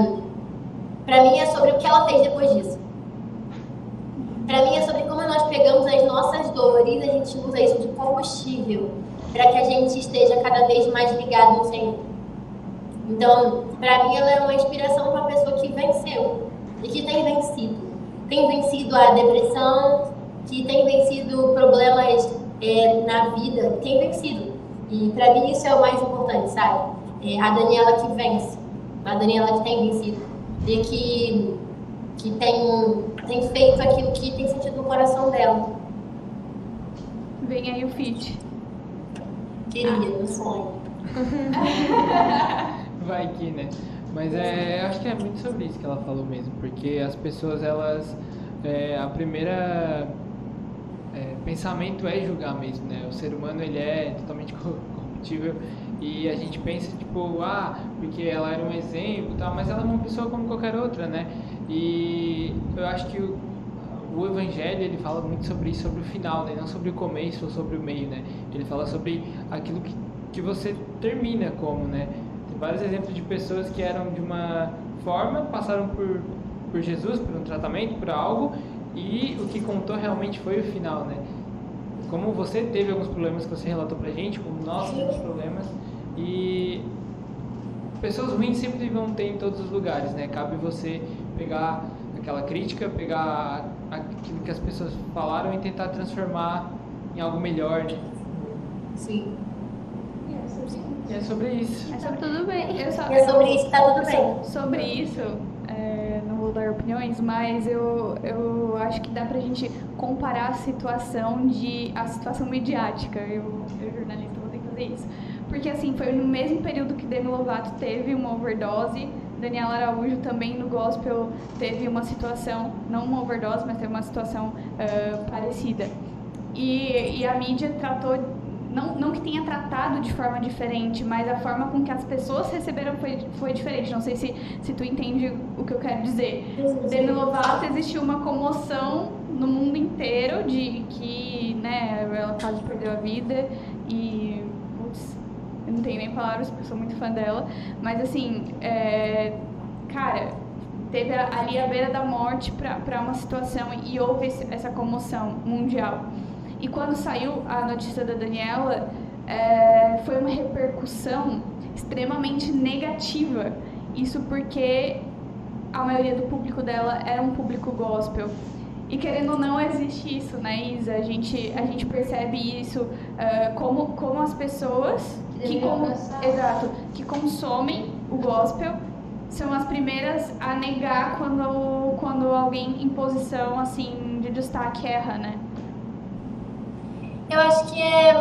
para mim é sobre o que ela fez depois disso. Para mim é sobre como nós pegamos as nossas dores e a gente usa isso de combustível para que a gente esteja cada vez mais ligado no Senhor. Então, para mim ela é uma inspiração para uma pessoa que venceu e que tem vencido. Tem vencido a depressão, que tem vencido problemas é, na vida, tem vencido. E para mim isso é o mais importante, sabe? É a Daniela que vence, a Daniela que tem vencido e que, que tem, tem feito aquilo que tem sentido no coração dela. Vem aí o feat. Queria, ah. no sonho. Vai que, né? Mas é, acho que é muito sobre isso que ela falou mesmo, porque as pessoas, elas. É, a primeira é, pensamento é julgar mesmo, né? O ser humano ele é totalmente <laughs> corruptível e a gente pensa tipo, ah, porque ela era um exemplo, tal, mas ela é uma pessoa como qualquer outra, né? E eu acho que o, o evangelho ele fala muito sobre isso, sobre o final, né? Não sobre o começo ou sobre o meio, né? Ele fala sobre aquilo que, que você termina como, né? Vários exemplos de pessoas que eram de uma forma, passaram por, por Jesus, por um tratamento, por algo, e o que contou realmente foi o final, né? Como você teve alguns problemas que você relatou pra gente, como nós temos problemas, e pessoas ruins sempre vão ter em todos os lugares, né? Cabe você pegar aquela crítica, pegar aquilo que as pessoas falaram e tentar transformar em algo melhor, né? Sim. É sobre isso. É sobre tudo bem. Eu só, é sobre isso, tá tudo bem. Sobre isso, é, não vou dar opiniões, mas eu, eu acho que dá pra gente comparar a situação de a situação midiática. Eu, eu jornalista, vou ter que fazer isso. Porque assim, foi no mesmo período que Demi Lovato teve uma overdose, Daniela Araújo também no gospel teve uma situação, não uma overdose, mas teve uma situação uh, parecida. E, e a mídia tratou não, não que tenha tratado de forma diferente, mas a forma com que as pessoas receberam foi, foi diferente. Não sei se, se tu entende o que eu quero dizer. Demi Lovato existiu uma comoção no mundo inteiro de que né, ela quase perdeu a vida e. Putz, eu não tenho nem palavras porque eu sou muito fã dela. Mas assim, é, cara, teve ali a beira da morte para uma situação e houve essa comoção mundial. E quando saiu a notícia da Daniela, é, foi uma repercussão extremamente negativa. Isso porque a maioria do público dela era um público gospel. E querendo ou não, existe isso, né, Isa? A gente, a gente percebe isso uh, como, como as pessoas que, com, exato, que consomem o gospel são as primeiras a negar quando, quando alguém em posição assim de destaque erra, né? Eu acho que é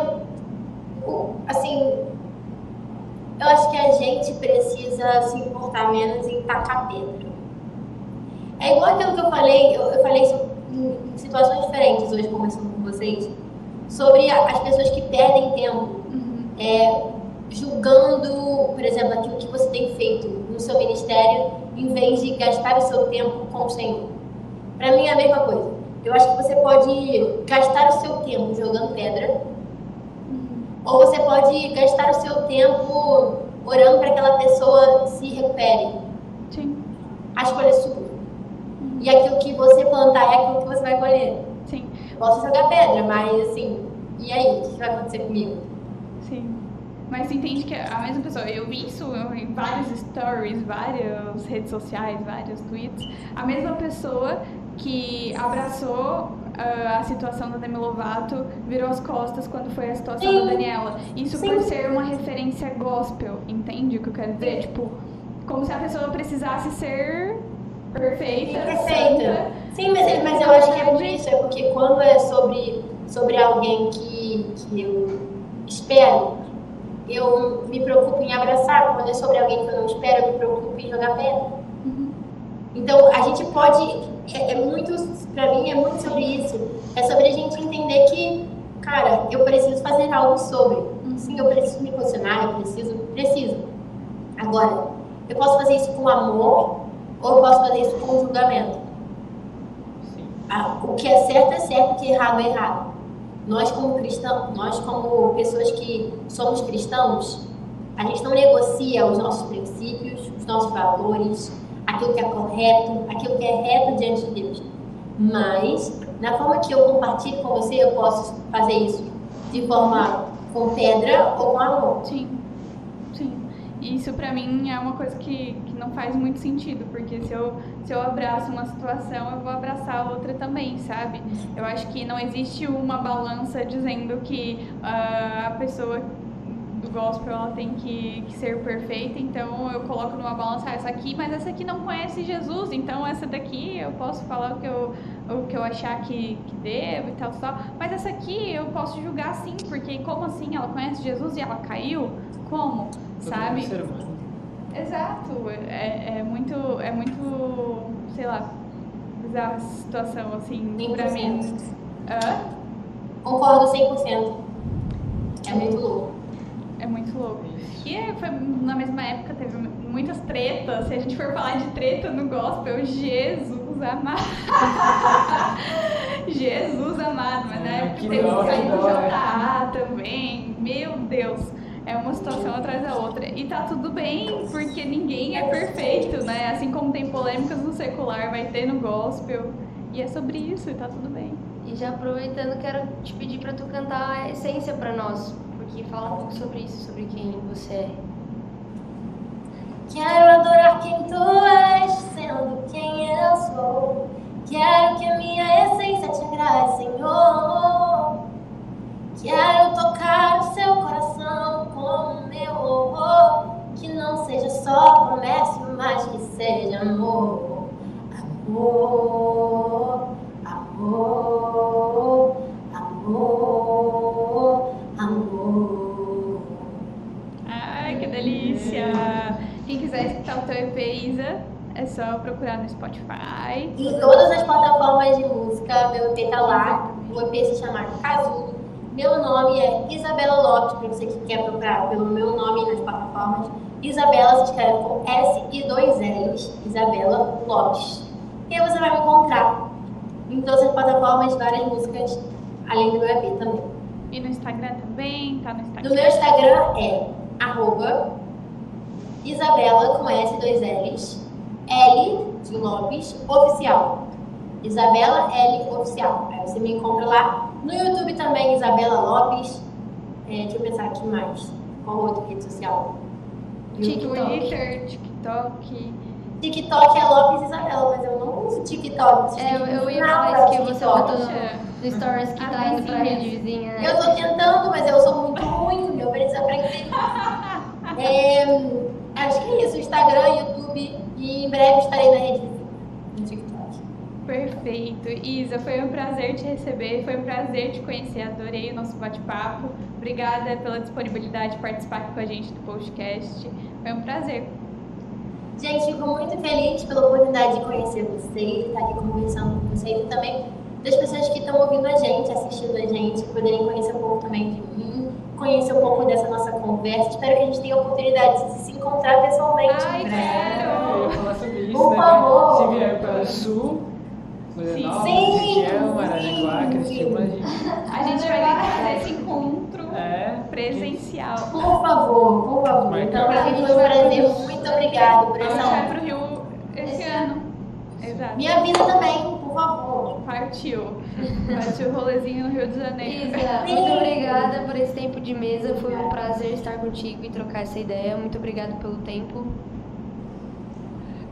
assim, eu acho que a gente precisa se importar menos em tacar pedra. É igual aquilo que eu falei, eu, eu falei em situações diferentes hoje conversando com vocês, sobre as pessoas que perdem tempo uhum. é, julgando, por exemplo, aquilo que você tem feito no seu ministério, em vez de gastar o seu tempo com o Senhor. Para mim é a mesma coisa. Eu acho que você pode gastar o seu tempo jogando pedra, ou você pode gastar o seu tempo orando para que aquela pessoa se recupere. Sim. A escolha é sua. E aquilo que você plantar é aquilo que você vai colher. Sim. Posso jogar pedra, mas assim, e aí? O que vai acontecer comigo? Sim. Mas você entende que a mesma pessoa, eu vi isso em vários stories, várias redes sociais, vários tweets, a mesma pessoa que abraçou uh, a situação da Demi Lovato virou as costas quando foi a situação Sim. da Daniela. Isso Sim. por ser uma referência gospel, entende o que eu quero dizer? Tipo, como se a pessoa precisasse ser perfeita. Perfeita. Sim, mas, mas eu acho que é por isso, é porque quando é sobre, sobre alguém que, que eu espero, eu me preocupo em abraçar. Quando é sobre alguém que eu não espero, eu me preocupo em jogar pedra. Uhum. Então, a gente pode. É, é muito. Pra mim, é muito sobre isso. É sobre a gente entender que, cara, eu preciso fazer algo sobre. Sim, eu preciso me posicionar, eu preciso. Preciso. Agora, eu posso fazer isso com amor ou eu posso fazer isso com julgamento? Ah, o que é certo é certo, o que é errado é errado. Nós como cristãos, nós como pessoas que somos cristãos, a gente não negocia os nossos princípios, os nossos valores, aquilo que é correto, aquilo que é reto diante de Deus. Mas, na forma que eu compartilho com você, eu posso fazer isso de forma com pedra ou com amor. Sim. Isso para mim é uma coisa que, que não faz muito sentido, porque se eu, se eu abraço uma situação, eu vou abraçar a outra também, sabe? Eu acho que não existe uma balança dizendo que uh, a pessoa do gospel ela tem que, que, ser perfeita, então eu coloco numa balança ah, essa aqui, mas essa aqui não conhece Jesus, então essa daqui eu posso falar o que eu, o que eu achar que, que devo e tal, tal, mas essa aqui eu posso julgar sim, porque como assim ela conhece Jesus e ela caiu? Como? sabe? Exato, é, é muito, é muito, sei lá, bizarra a situação, assim, 100%. pra mim. Hã? Concordo 100%. É muito louco. É muito louco. E é, foi na mesma época, teve muitas tretas. Se a gente for falar de treta no gospel, Jesus amado. <laughs> Jesus amado, mas na é, época teve o JA também. Meu Deus é uma situação atrás da outra. E tá tudo bem, porque ninguém é perfeito, né? Assim como tem polêmicas no secular, vai ter no gospel. E é sobre isso, e tá tudo bem. E já aproveitando, quero te pedir para tu cantar a essência para nós, porque fala um pouco sobre isso, sobre quem você é. Quero adorar quem tu és, sendo quem eu sou. Quero que a minha essência te agrade, Senhor. Quero tocar o seu coração com o meu louvor. Que não seja só promessa, mas que seja. Amor, amor, amor, amor. Delícia! Quem quiser escutar o teu EP, Isa, é só procurar no Spotify. Em todas as plataformas de música, meu EP tá lá. O EP se chama Casulo. Meu nome é Isabela Lopes, para você que quer procurar pelo meu nome nas plataformas. Isabela se escreve com S e dois L's, Isabela Lopes. E aí você vai me encontrar em todas as plataformas, várias músicas, além do meu EP também. E no Instagram também? Tá no Instagram? No meu Instagram é arroba Isabela com S dois L's, L de Lopes, oficial. Isabela L Oficial. Aí você me encontra lá no YouTube também, Isabela Lopes. É, deixa eu pensar aqui mais. Qual outra rede social? TikTok. Twitter, TikTok. TikTok é Lopes Isabela, mas eu não uso TikTok. É, eu, ia falar isso que você botou no stories que As tá indo pra rede vizinha. né? Eu tô tentando, mas eu sou muito ruim, eu preciso aprender. <laughs> É, acho que é isso, Instagram, YouTube e em breve estarei na rede no TikTok. Perfeito. Isa, foi um prazer te receber, foi um prazer te conhecer, adorei o nosso bate-papo. Obrigada pela disponibilidade de participar aqui com a gente do podcast. Foi um prazer. Gente, fico muito feliz pela oportunidade de conhecer vocês, estar aqui conversando com vocês e também das pessoas que estão ouvindo a gente, assistindo a gente, poderem conhecer um pouco também de mim, conhecer um pouco dessa nossa conversa. Espero que a gente tenha a oportunidade de se encontrar pessoalmente Ai, quero! Eu ia falar sobre isso, Por né? favor. Se vier para o sul, Florianópolis, Sim, região, Araranguá, sim, Criciúma, a gente... A gente vai <laughs> fazer esse encontro É, presencial. Por favor, por favor. Então, pra mim foi um prazer. Muito obrigada por A gente essa vai honra. pro Rio esse ano. Exato. Me avisa também, por favor. Partiu. Partiu o rolezinho no Rio de Janeiro. Isa, muito obrigada por esse tempo de mesa. Foi um prazer estar contigo e trocar essa ideia. Muito obrigada pelo tempo.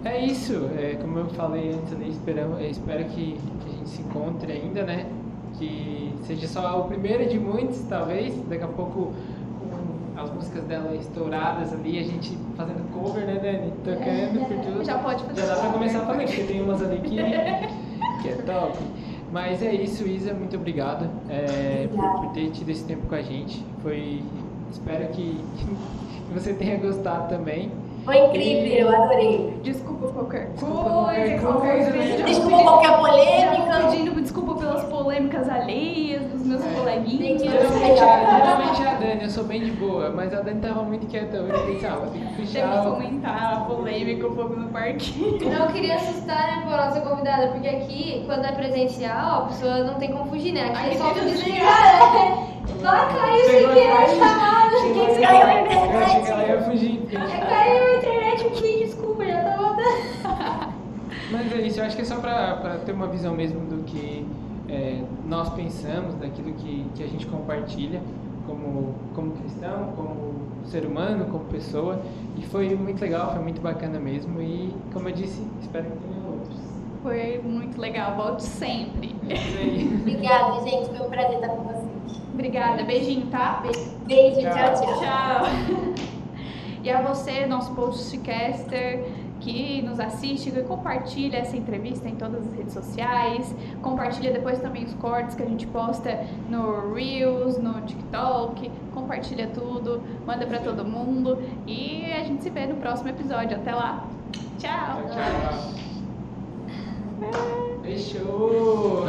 É isso, é, como eu falei antes ali, esperamos, eu espero que, que a gente se encontre ainda, né? Que seja só o primeiro de muitos, talvez. Daqui a pouco, com as músicas dela estouradas ali, a gente fazendo cover, né, Dani? Tocando por tudo. Já pode fazer Já dá pra começar a fazer, porque tem umas ali que, que é top. Mas é isso, Isa, muito obrigado é, por, por ter tido esse tempo com a gente. Foi. Espero que, <laughs> que você tenha gostado também. Foi incrível, eu adorei. Desculpa qualquer Desculpa coisa, qualquer coisa, Desculpa qualquer polêmica. pedindo desculpa pelas polêmicas alheias dos meus É. coleguinhas. Geralmente, é a Dani, eu sou bem de boa, mas a Dani tava muito quieta hoje. Eu pensei, vou ter que que o- comentar a polêmica um pouco no parquinho. <laughs> Não queria assustar né, a nossa convidada, porque aqui, quando é presencial, a pessoa não tem como fugir, né? Aqui é só tem tu que desligar. Vai cair sem querer a chamada. Quem caiu a Eu achei internet? que ela ia fugir. É, Caiu a internet aqui, desculpa, já tá voltando. <laughs> Mas é isso, eu acho que é só pra, pra ter uma visão mesmo do que é, nós pensamos, daquilo que, que a gente compartilha como, como cristão, como ser humano, como pessoa. E foi muito legal, foi muito bacana mesmo. E como eu disse, espero que tenha outros. Foi muito legal, volte sempre. É isso aí. <laughs> Obrigada, gente. Foi um prazer estar com vocês. Obrigada, beijinho, tá? Beijo, Tchau. tchau, tchau. Tchau. E a você, nosso podcaster, que nos assiste e compartilha essa entrevista em todas as redes sociais. Compartilha depois também os cortes que a gente posta no Reels, no TikTok. Compartilha tudo, manda pra todo mundo. E a gente se vê no próximo episódio. Até lá. Tchau. Tchau, tchau. Fechou.